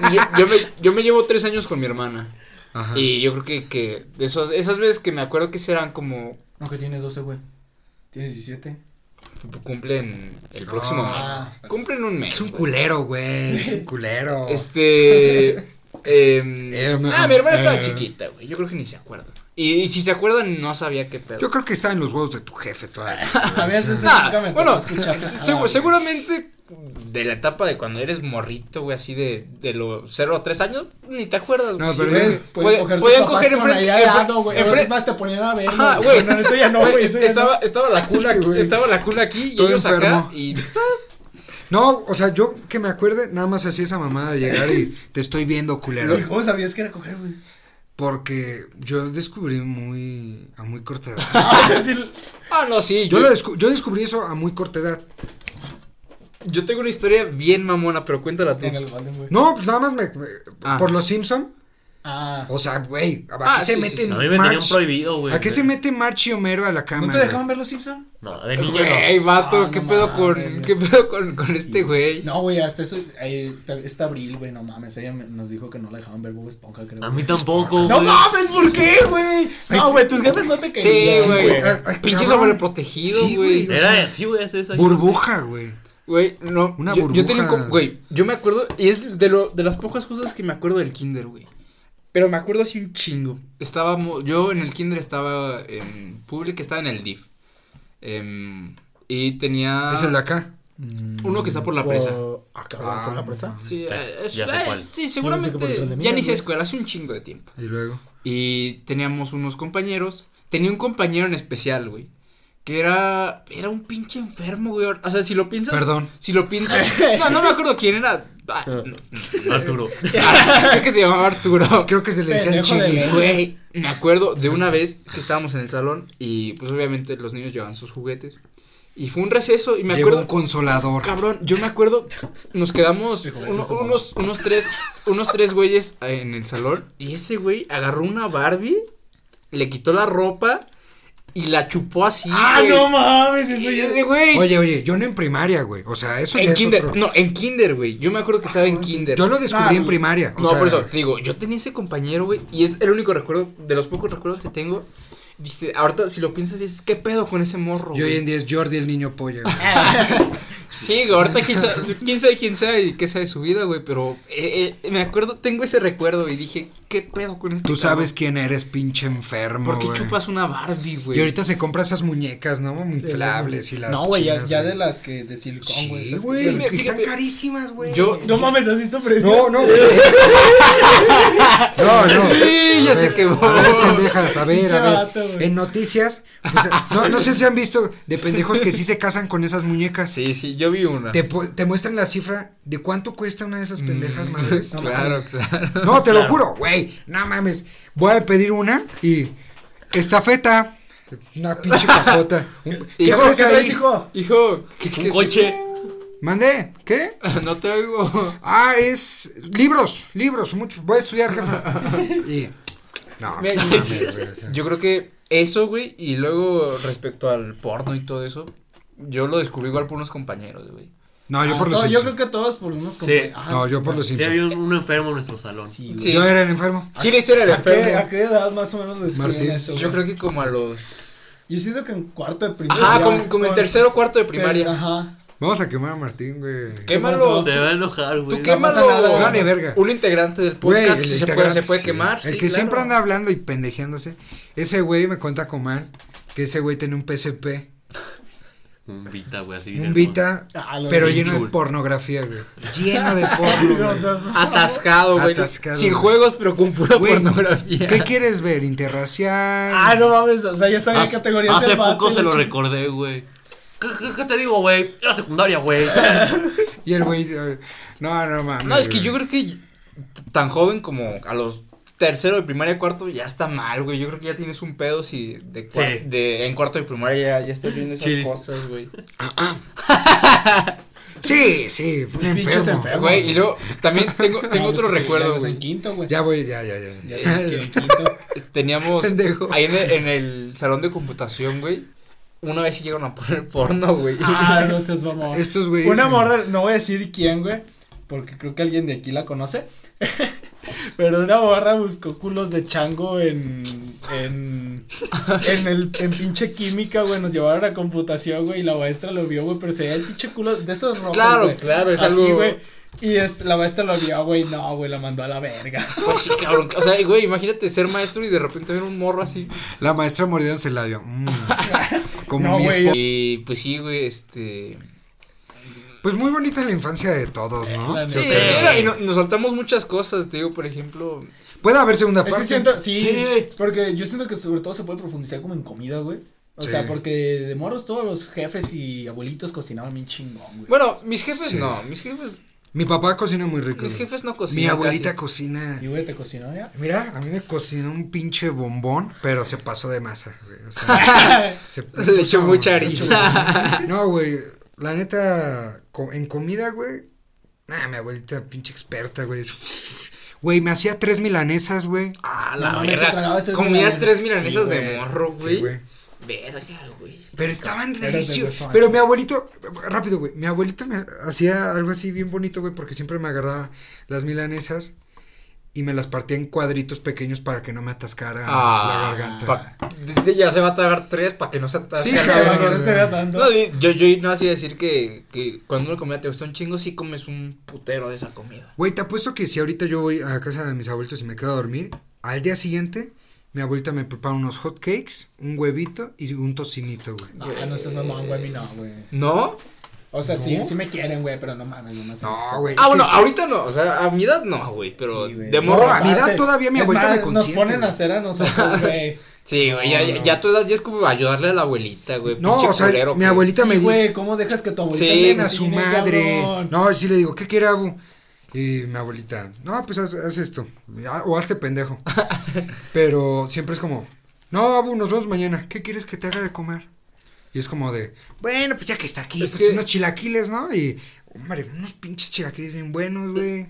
güey. Yo, yo me, yo me llevo tres años con mi hermana Ajá. y yo creo que, que de esos, esas veces que me acuerdo que serán como... No, que tienes 12, güey. Tienes 17. Cumplen el próximo Ah. mes. Cumplen un mes. Es un culero, güey. Es un culero. Este. em, Eh, me- ah, mi hermana estaba eh. chiquita, güey. Yo creo que ni se acuerda. Y, y si se acuerdan, no sabía qué pedo. Yo creo que está en los huevos de tu jefe todavía. A veces me bueno, se- Ah, seguramente de la etapa de cuando eres morrito, güey, así de, de los 0 a 3 años, ni te acuerdas. No, güey. pero Puedes- yo- pueden Puede- coger podían coger enfrente- ahí al enfre- lado, güey. Es más, te ponían a verlo. Ajá, güey. No, eso ya no, Güey, es- no. estaba, estaba la cuna aquí, Güey. estaba la cuna aquí y ellos enfermo. acá y No, o sea, yo que me acuerde, nada más hacía esa mamada de llegar y te estoy viendo, culero. Güey, ¿Cómo sabías que era coger, güey? Porque yo descubrí muy a muy corta edad. Ah. Ah, no, sí. Yo, lo descu- yo descubrí eso a muy corta edad. Yo tengo una historia bien mamona, pero cuéntala tú. Güey. No, pues nada más me, me- Ah. por los Simpson. Ah. O sea, güey, ¿a Ah, qué se sí, sí, meten. A mí me tenían March? prohibido, güey. ¿A qué se mete March y Homero a la cama? ¿No te güey? dejaban ver los Simpsons? No, de niño Güey, no. vato, Ah, ¿qué no pedo mames, con güey. qué pedo con, con este güey? No, güey, hasta eso. ahí, esta Abril, güey, no mames. Ella me- nos dijo que no la dejaban ver Bob Esponja, creo. A mí tampoco, No güey. mames, ¿por qué, güey? Ay, No, güey, tus jefes no te Sí, querían. güey. Ay, ay, Pinche cabrón. sobreprotegido, Sí, güey. güey. Era así, güey, es eso. Burbuja, güey. Güey, no. Una yo, yo tenía un burbuja. com- Güey, yo me acuerdo. Y es de, lo, de las pocas cosas que me acuerdo del kinder, güey. Pero me acuerdo así un chingo. Estábamos. Yo en el kinder estaba en pública, estaba en el DIF. Em, y tenía. Es el de acá. Uno que está por la presa. Ah, cabrón, ¿por la presa? Sí, Ya- es- ya sé eh, cuál. sí, Yo seguramente. pensé que por el Tren de Ya Minas, ni sé güey. escuela, hace un chingo de tiempo. Y luego. Y teníamos unos compañeros. Tenía un compañero en especial, güey. Que era. Era un pinche enfermo, güey. O sea, si lo piensas. Perdón. Si lo piensas. No, no me acuerdo quién era. Ah, no, no. Arturo. Creo que se llamaba Arturo. Creo que se le decían ley. Güey, me acuerdo de una vez que estábamos en el salón y pues obviamente los niños llevaban sus juguetes. Y fue un receso y me Llevó acuerdo. un consolador. Cabrón, yo me acuerdo, nos quedamos uno- unos, unos tres, unos tres güeyes en el salón y ese güey agarró una Barbie, le quitó la ropa y la chupó así, Ah, güey. no mames, eso ya. ese güey. Oye, oye, yo no en primaria, güey. O sea, eso ya en es kinder, otro. no, en kinder, güey. Yo me acuerdo que estaba en kinder. Yo lo descubrí Ah, en güey. primaria. O no, sea, por eso, te digo, yo tenía ese compañero, güey, y es el único recuerdo, de los pocos recuerdos que tengo. Dice, ahorita si lo piensas, dices, ¿qué pedo con ese morro? Y hoy güey?" en día es Jordi el niño polla. güey. Sí, güey, ahorita quién sabe, quién sabe quién sea y qué sabe su vida, güey, pero eh, eh, me acuerdo, tengo ese recuerdo y dije, ¿qué pedo con este Tú cabrón? sabes quién eres, pinche enfermo, ¿Por qué güey. chupas una Barbie, güey? Y ahorita se compra esas muñecas, ¿no? Muy inflables y las No, güey, ya, chinas, ya güey. de las que de silicón, güey. Sí, esas güey. Sí, y fíjate, están carísimas, güey. yo- No mames, ¿has visto precio? No, no. güey. no, no. Sí, ya A se ver, quemó. A ver, pendejas, a ver, a ver. Güey. en noticias, pues, no, no sé si han visto de pendejos que sí se casan con esas muñecas. Sí, sí, yo vi una. Te, muestran la cifra de cuánto cuesta una de esas pendejas Mm, madres. Claro, claro. No, te lo juro, güey. No mames. Voy a pedir una y. Estafeta. Una pinche cajota. Un- ¿Qué Hijo, ¿Qué ahí? hijo? Hijo, ¿qué, Un qué es- coche. ¿Mandé? ¿Qué? No te oigo. Ah, es. Libros, libros, muchos. Voy a estudiar, jefe. Y. No, no o sea. Yo creo que eso, güey, y luego respecto al porno y todo eso, yo lo descubrí igual por unos compañeros, güey. No, yo Ah, por los no, Yo Simpsons. creo que todos por unos Sí. compañeros. Ah, No, yo por los Sí, Simpsons. había un, un enfermo en nuestro salón. Sí. Sí. Yo era el enfermo. Chile sí era el ¿A qué, enfermo. ¿A qué edad más o menos descubrían Martín. eso? Yo creo que como a los... Yo siento que en cuarto de primaria. Ajá, como, como en tercero o cuarto de primaria. Ajá. Vamos a quemar a Martín, güey. Quémalo. Se va a enojar, güey. Tú qué quémalo. nada. Vale, verga. Un integrante del Güey, podcast el se, puede, se puede sí. quemar. El sí, que siempre anda hablando y pendejeándose. Ese güey me cuenta Coman que ese güey tenía un PSP, Un Vita, güey, así bien un. Vita, Ah, pero lleno de pornografía, güey. Lleno de porno, No güey. Atascado, güey. Atascado, Sin güey. juegos, pero con pura Güey, pornografía. ¿Qué quieres ver? ¿Interracial? Ah, no mames, o sea, ya sabía Hace, categorías hace poco se lo recordé, güey. ¿Qué, qué, qué te digo, güey? Era secundaria, güey. Y el güey, no, no mames. No, es que yo creo que tan joven como a los tercero de primaria, cuarto, ya está mal, güey. Yo creo que ya tienes un pedo si de, cua- Sí. de en cuarto de primaria ya, ya estás viendo esas cosas, güey. Sí, sí, un Pinches enfermo. enfermos. Güey, y luego también tengo, tengo No, otro pues, recuerdo, güey. en quinto, güey. Ya voy, ya, ya, ya. En quinto. Teníamos Pendejo. ahí en el, en el salón de computación, güey. Una vez sí llegaron a poner porno, güey. Ah, no seas mamón. Estos güeyes. Una morra, no voy a decir quién, güey, porque creo que alguien de aquí la conoce. Pero una morra buscó culos de chango en. en. en el. en pinche química, güey. Nos llevaron a computación, güey, y la maestra lo vio, güey, pero se veía el pinche culo de esos rojos. Claro, güey. claro, es Así, algo- güey. Y este, la maestra lo vio, güey, no, güey, la mandó a la verga. Pues sí, cabrón. O sea, güey, imagínate ser maestro y de repente ver un morro así. La maestra mordiéndose el labio. Mm. Como No, mi esposa. Y pues sí, güey, este. Pues muy bonita la infancia de todos, ¿no? Sí, era- y no- nos saltamos muchas cosas, te digo, por ejemplo. Puede haber segunda parte. siento, sí, Sí. porque yo siento que sobre todo se puede profundizar como en comida, güey. O Sí. sea, porque de moros todos los jefes y abuelitos cocinaban bien chingón, güey. Bueno, mis jefes Sí. no, mis jefes, Mi papá cocina muy rico. mis güey. jefes no cocinan. Mi abuelita casi. cocina. ¿Y güey te cocinó ya? Mira, a mí me cocinó un pinche bombón, pero se pasó de masa, güey. O sea, se Le echó mucha harina. No, güey. La neta, en comida, güey. Nah, mi abuelita, pinche experta, güey. Güey, me hacía tres milanesas, güey. Ah, No la verga. tres Comías milanesas. tres milanesas Sí, de güey. morro, Sí, güey. Verga, güey. Pero estaban deliciosos. Pero mi abuelito, rápido, güey. Mi abuelito me hacía algo así bien bonito, güey, porque siempre me agarraba las milanesas y me las partía en cuadritos pequeños para que no me atascara Ah, la garganta. pa- ya se va a tragar tres para que no se atasque Sí, la cabrón, Para que verga. no se vea tanto. No, di- yo, yo no hacía decir que, que cuando una comida te gusta un chingo, sí comes un putero de esa comida. Güey, te apuesto que si ahorita yo voy a casa de mis abuelitos y me quedo a dormir, al día siguiente mi abuelita me prepara unos hot cakes, un huevito y un tocinito, güey. Ah, no seas mamón, güey, no, güey. ¿No? O sea, sí, ¿No? sí me quieren, güey, pero no mames, no me hacen No, güey. Ah, bueno, que- ahorita no, o sea, a mi edad no, güey, pero Sí, de No, morro. a mi edad todavía mi es abuelita más, me consiente, Nos ponen a hacer a nosotros, güey. Sí, güey, ya, No, ya, no. ya a tu edad ya es como ayudarle a la abuelita, güey. No, o sea, culero mi abuelita me Sí, dice, güey, ¿cómo dejas que tu abuelita Sí, a su madre. cabrón? No, sí le digo, ¿qué quiere Abu? Y mi abuelita, no, pues haz, haz esto. Ah, O hazte pendejo. Pero siempre es como, no, Abu, nos vemos mañana. ¿Qué quieres que te haga de comer? Y es como de, bueno, pues ya que está aquí, Es pues que- unos chilaquiles, ¿no? Y, hombre, unos pinches chilaquiles bien buenos, güey.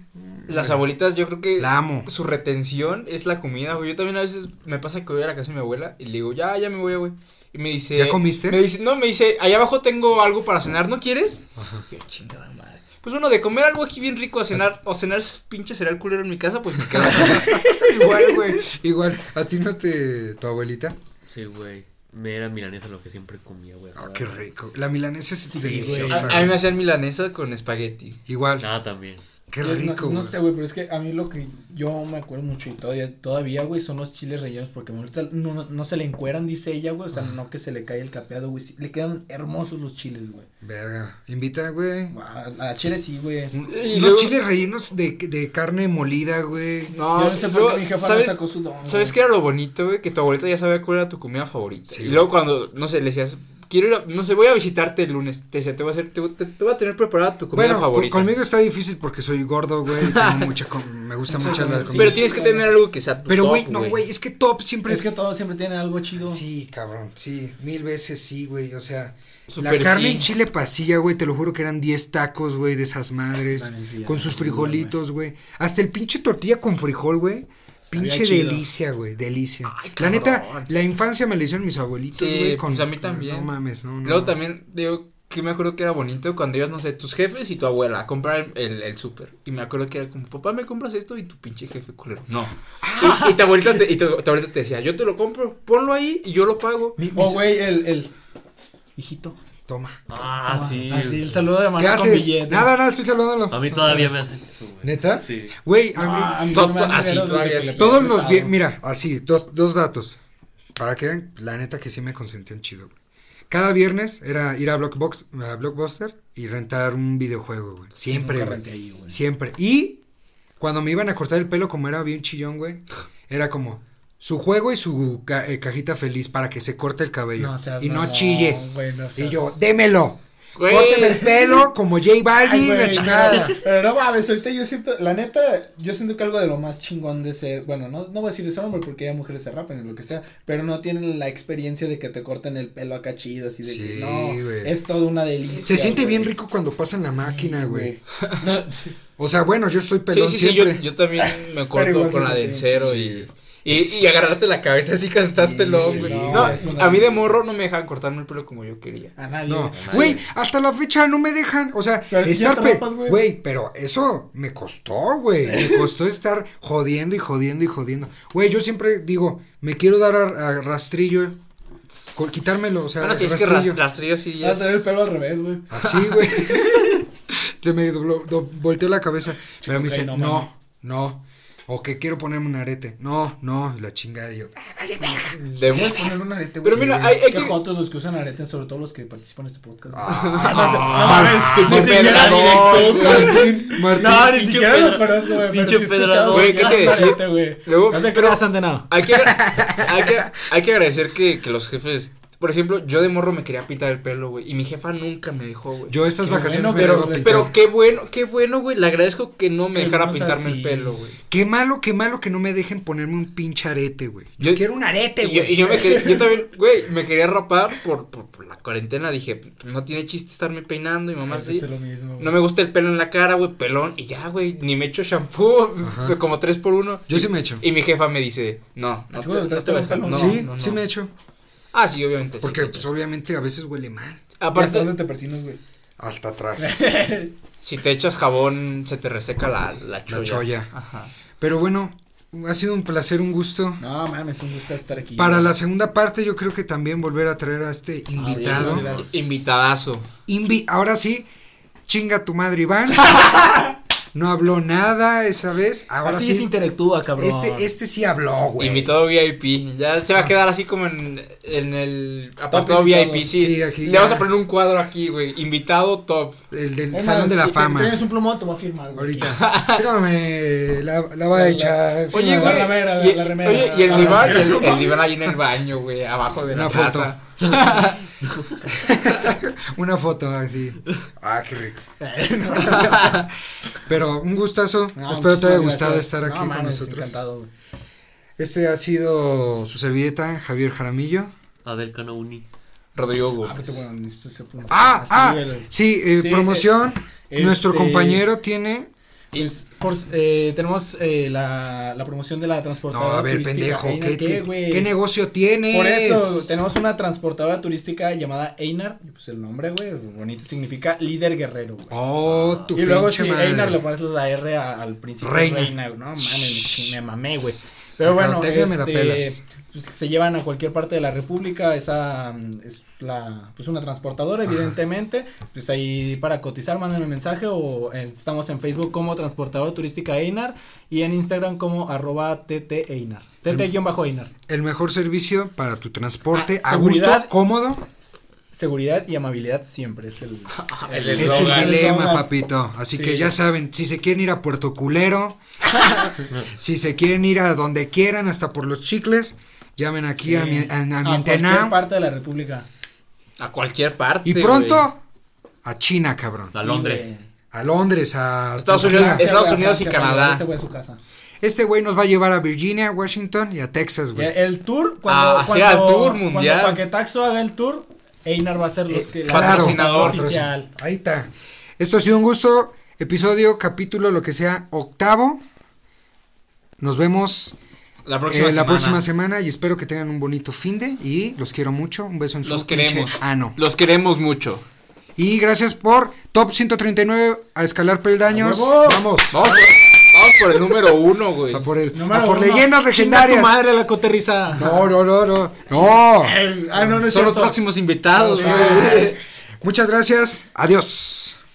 Las Bueno, abuelitas, yo creo que La amo. su retención es la comida, güey. Yo también a veces me pasa que voy a la casa de mi abuela y le digo, ya, ya me voy, güey. Y me dice. ¿Ya comiste? Me dice, no, me dice, allá abajo tengo algo para cenar, ¿no quieres? Ajá. Y yo, chingada madre. Pues bueno, de comer algo aquí bien rico a cenar, o cenar esos pinches cereal culero en mi casa, pues me quedo. igual, güey, igual. ¿A ti no te, tu abuelita? Sí, güey. Me era milanesa lo que siempre comía, güey. Ah, qué rico. La milanesa es deliciosa. a, a mí me hacían milanesa con espagueti. Igual, Ah, también. Qué no- rico, No, güey. sé, güey, pero es que a mí lo que yo me acuerdo mucho y todavía, todavía, güey, son los chiles rellenos porque ahorita no, no, no se le encueran, dice ella, güey, o sea, no que se le cae el capeado, güey, sí, le quedan hermosos los chiles, güey. Verga, invita, güey. A, a la chile sí, güey. Luego- chiles rellenos de, de carne molida, güey. No, yo no sé por luego, qué mi jefa ¿sabes, no sacó su don, ¿Sabes qué era lo bonito, güey? Que tu abuelita ya sabía cuál era tu comida favorita. Sí, y luego cuando, no sé, le decías, quiero ir a, no sé, voy a visitarte el lunes. Te te voy a hacer, te, te- te voy a tener preparada tu comida Bueno, favorita. conmigo está difícil porque soy gordo, güey. y Tengo mucha com- me gusta Mucha mucho la comida. Pero tienes que tener algo que sea tu Pero, güey, no, güey, es que top siempre Es es. que todos siempre tienen algo chido. Sí, cabrón, sí, mil veces sí, güey. O sea, Super la carne sí. en chile pasilla, güey, te lo juro que eran 10 tacos, güey, de esas madres. Con sus frijolitos, güey. Hasta el pinche tortilla con frijol, güey. Pinche chido. delicia, güey, delicia. Ay, la neta, la infancia me la hicieron mis abuelitos, Sí, güey. pues a mí también. No mames, no, no. Luego también, digo, que me acuerdo que era bonito cuando ibas, no sé, tus jefes y tu abuela a comprar el, el, el súper. Y me acuerdo que era como, papá, ¿me compras esto? Y tu pinche jefe culero. No. Y, y tu abuelita te, y tu, tu abuelita te decía, yo te lo compro, ponlo ahí y yo lo pago. Mi- O, mis- güey, el, el. Hijito. Toma. Ah, Toma. sí. Así, el saludo de ¿Qué mano con haces? billete. Nada, nada, estoy saludándolo. A mí todavía me hacen eso, güey. ¿Neta? Sí. Güey, a No, mí. a mí To- dan así, todavía sí. Todos los bien, mira, así, dos, dos datos. Para que vean, la neta que sí me consentían chido, güey. Cada viernes era ir a, Blockbox, a Blockbuster y rentar un videojuego, güey. Siempre, Nunca güey. renté ahí, güey. Siempre. Y cuando me iban a cortar el pelo, como era bien chillón, güey, era como su juego y su ca- eh, cajita feliz para que se corte el cabello. No seas y no mamón, chille. no y seas- yo, démelo. Güey. Córteme el pelo como J Balvin, la chingada. no, Pero no mames, ahorita yo siento, la neta, yo siento que algo de lo más chingón de ser, bueno, no, no voy a decir ese hombre porque hay mujeres se rapan y lo que sea, pero no tienen la experiencia de que te corten el pelo acá chido, así de Sí, que no, güey. es toda una delicia. Se siente güey. bien rico cuando pasan la máquina, Sí, güey. No, O sea, bueno, yo estoy pelón sí, sí, yo, siempre. yo también me corto con la del cero sí. Y, y, y agarrarte la cabeza así cuando estás Sí, pelón, sí, güey. no, No, es a mí de morro no me dejaban cortarme el pelo como yo quería. a nadie. No, güey. hasta la fecha no me dejan, o sea, Pero si estar rapas, güey. güey, pero eso me costó, güey, me costó estar jodiendo y jodiendo y jodiendo. Güey, yo siempre digo, me quiero dar a, a rastrillo, quitármelo, o sea, Bueno, sí, es que rastrillo. ras- rastrillo sí ya Vas a tener el es... pelo al revés, güey. Así, güey. Se me dobló- do- volteó la cabeza, pero me dice, no, no, o que quiero ponerme un arete, no, no, la chingada y yo, "Ah, vale, verga. de- Puedes poner un arete, güey. Pero Sí, mira, hay, que... jotos los que usan aretes, sobre todo los que participan en este podcast. Ah, no, pinche ni siquiera pedrador, No, ni siquiera lo conozco, güey. pinche pedrador. Güey, ¿qué te decía? arete, No te creas, Antenado. hay que, hay que, hay que agradecer que, que los jefes... Por ejemplo, yo de morro me quería pintar el pelo, güey, y mi jefa nunca me dejó, güey. Yo estas Qué vacaciones bueno, me pero- pintar. Pero qué bueno, qué bueno, güey. Le agradezco que no me dejara pintarme el pelo, güey. Qué malo, qué malo que no me dejen ponerme un pinche arete, güey. Yo, Yo- quiero un arete, güey. y yo me quería- yo también, güey, me quería rapar por, por, por la cuarentena. Dije, no tiene chiste estarme peinando y mamá así. es. No me gusta el pelo en la cara, güey, pelón. Y ya, güey, ni me echo shampoo, Ajá. como tres por uno. Yo sí me echo. Y mi jefa me dice, no, no, ¿Así te, no te voy a dejar- no, sí, no, no. sí me echo. Ah, sí, obviamente. sí Porque, pues, echas. obviamente, a veces huele mal. ¿Y hasta Aparte, dónde te persinas, güey? Hasta atrás. si te echas jabón, se te reseca la, la cholla. cholla. Ajá. Pero bueno, ha sido un placer, un gusto. No, mames, un gusto estar aquí. Para la segunda parte, yo creo que también volver a traer a este invitado. bien, gracias. Invitadazo. Invi ahora sí, chinga tu madre, Iván. No habló nada esa vez. Ahora Así sí. se interactúa, cabrón. Este, este sí habló, güey. Invitado VIP. Ya se va a quedar así como en, en el apartado. VIP. Sí, Sí, aquí Le ya. vamos a poner un cuadro aquí, güey. Invitado top. El del Es Salón más, de la si Fama. Tienes un plumón, te voy a firmar, güey. Ahorita. Fírmame, la, la va a echar. Oye, güey. la remera, y, la remera. oye, y el diván, el, el diván ahí en el baño, güey, abajo de Una la foto. casa. Una foto así. Ah, qué rico. Pero un gustazo. No, Espero te haya gustado gracias. estar aquí No, con nosotros. Encantado. Este ha sido su servilleta, Javier Jaramillo. Adel Canauni. Rodrigo Ah, Gómez. bueno, ese. Ah, ah, güey. sí, eh, Sí, promoción. eh, Nuestro este- compañero tiene. Por, eh, tenemos eh, la, la promoción de la No, transportadora a ver, turística. pendejo, Einar, ¿qué, qué, qué negocio tienes? Por eso, tenemos una transportadora turística llamada Einar, pues el nombre, güey, bonito, significa líder guerrero, güey. Oh, tu y luego si madre. Einar le pones la R a- al principio. Reina. No mames, me, me mamé, güey. Pero bueno, la este, pelas. pues, se llevan a cualquier parte de la república, esa mm, es la, pues una transportadora, Ajá. evidentemente, pues ahí para cotizar, mándenme mensaje o eh, estamos en Facebook como Transportadora Turística Einar y en Instagram como arroba tt Einar, tt-einar. El mejor servicio para tu transporte Ah, a gusto, cómodo. Seguridad y amabilidad siempre es el, El Es el dilema, papito. Así Sí. que ya saben, si se quieren ir a Puerto Culero, si se quieren ir a donde quieran, hasta por los chicles, llamen aquí a mi, a, a mi a antena. cualquier parte de la república. A cualquier parte. Y pronto a China, cabrón. A Londres. A Londres, a Estados Turquía. Unidos, Estados Francia, Unidos y Canadá. Este güey a su casa. Este güey nos va a llevar a Virginia, Washington y a Texas, güey. El tour, cuando, Ah, sí, cuando, al tour cuando mundial. Paquetaxo haga el tour, Einar va a ser los Eh, que claro, patrocinador. oficial. Ahí está. Esto ha sido un gusto. Episodio, capítulo, lo que sea, octavo. Nos vemos La próxima eh, la semana. próxima semana y espero que tengan un bonito fin de y los quiero mucho. Un beso en su Los queremos. ano. Los queremos mucho. Y gracias por Top 139 a escalar peldaños. Vamos. Vamos vamos por el número uno, güey. A por, el, a por uno. leyendas Chinga legendarias. tu madre la coterriza. No, no, no, no. No. El- ah, no, no es Son los próximos invitados. Muchas gracias. Adiós.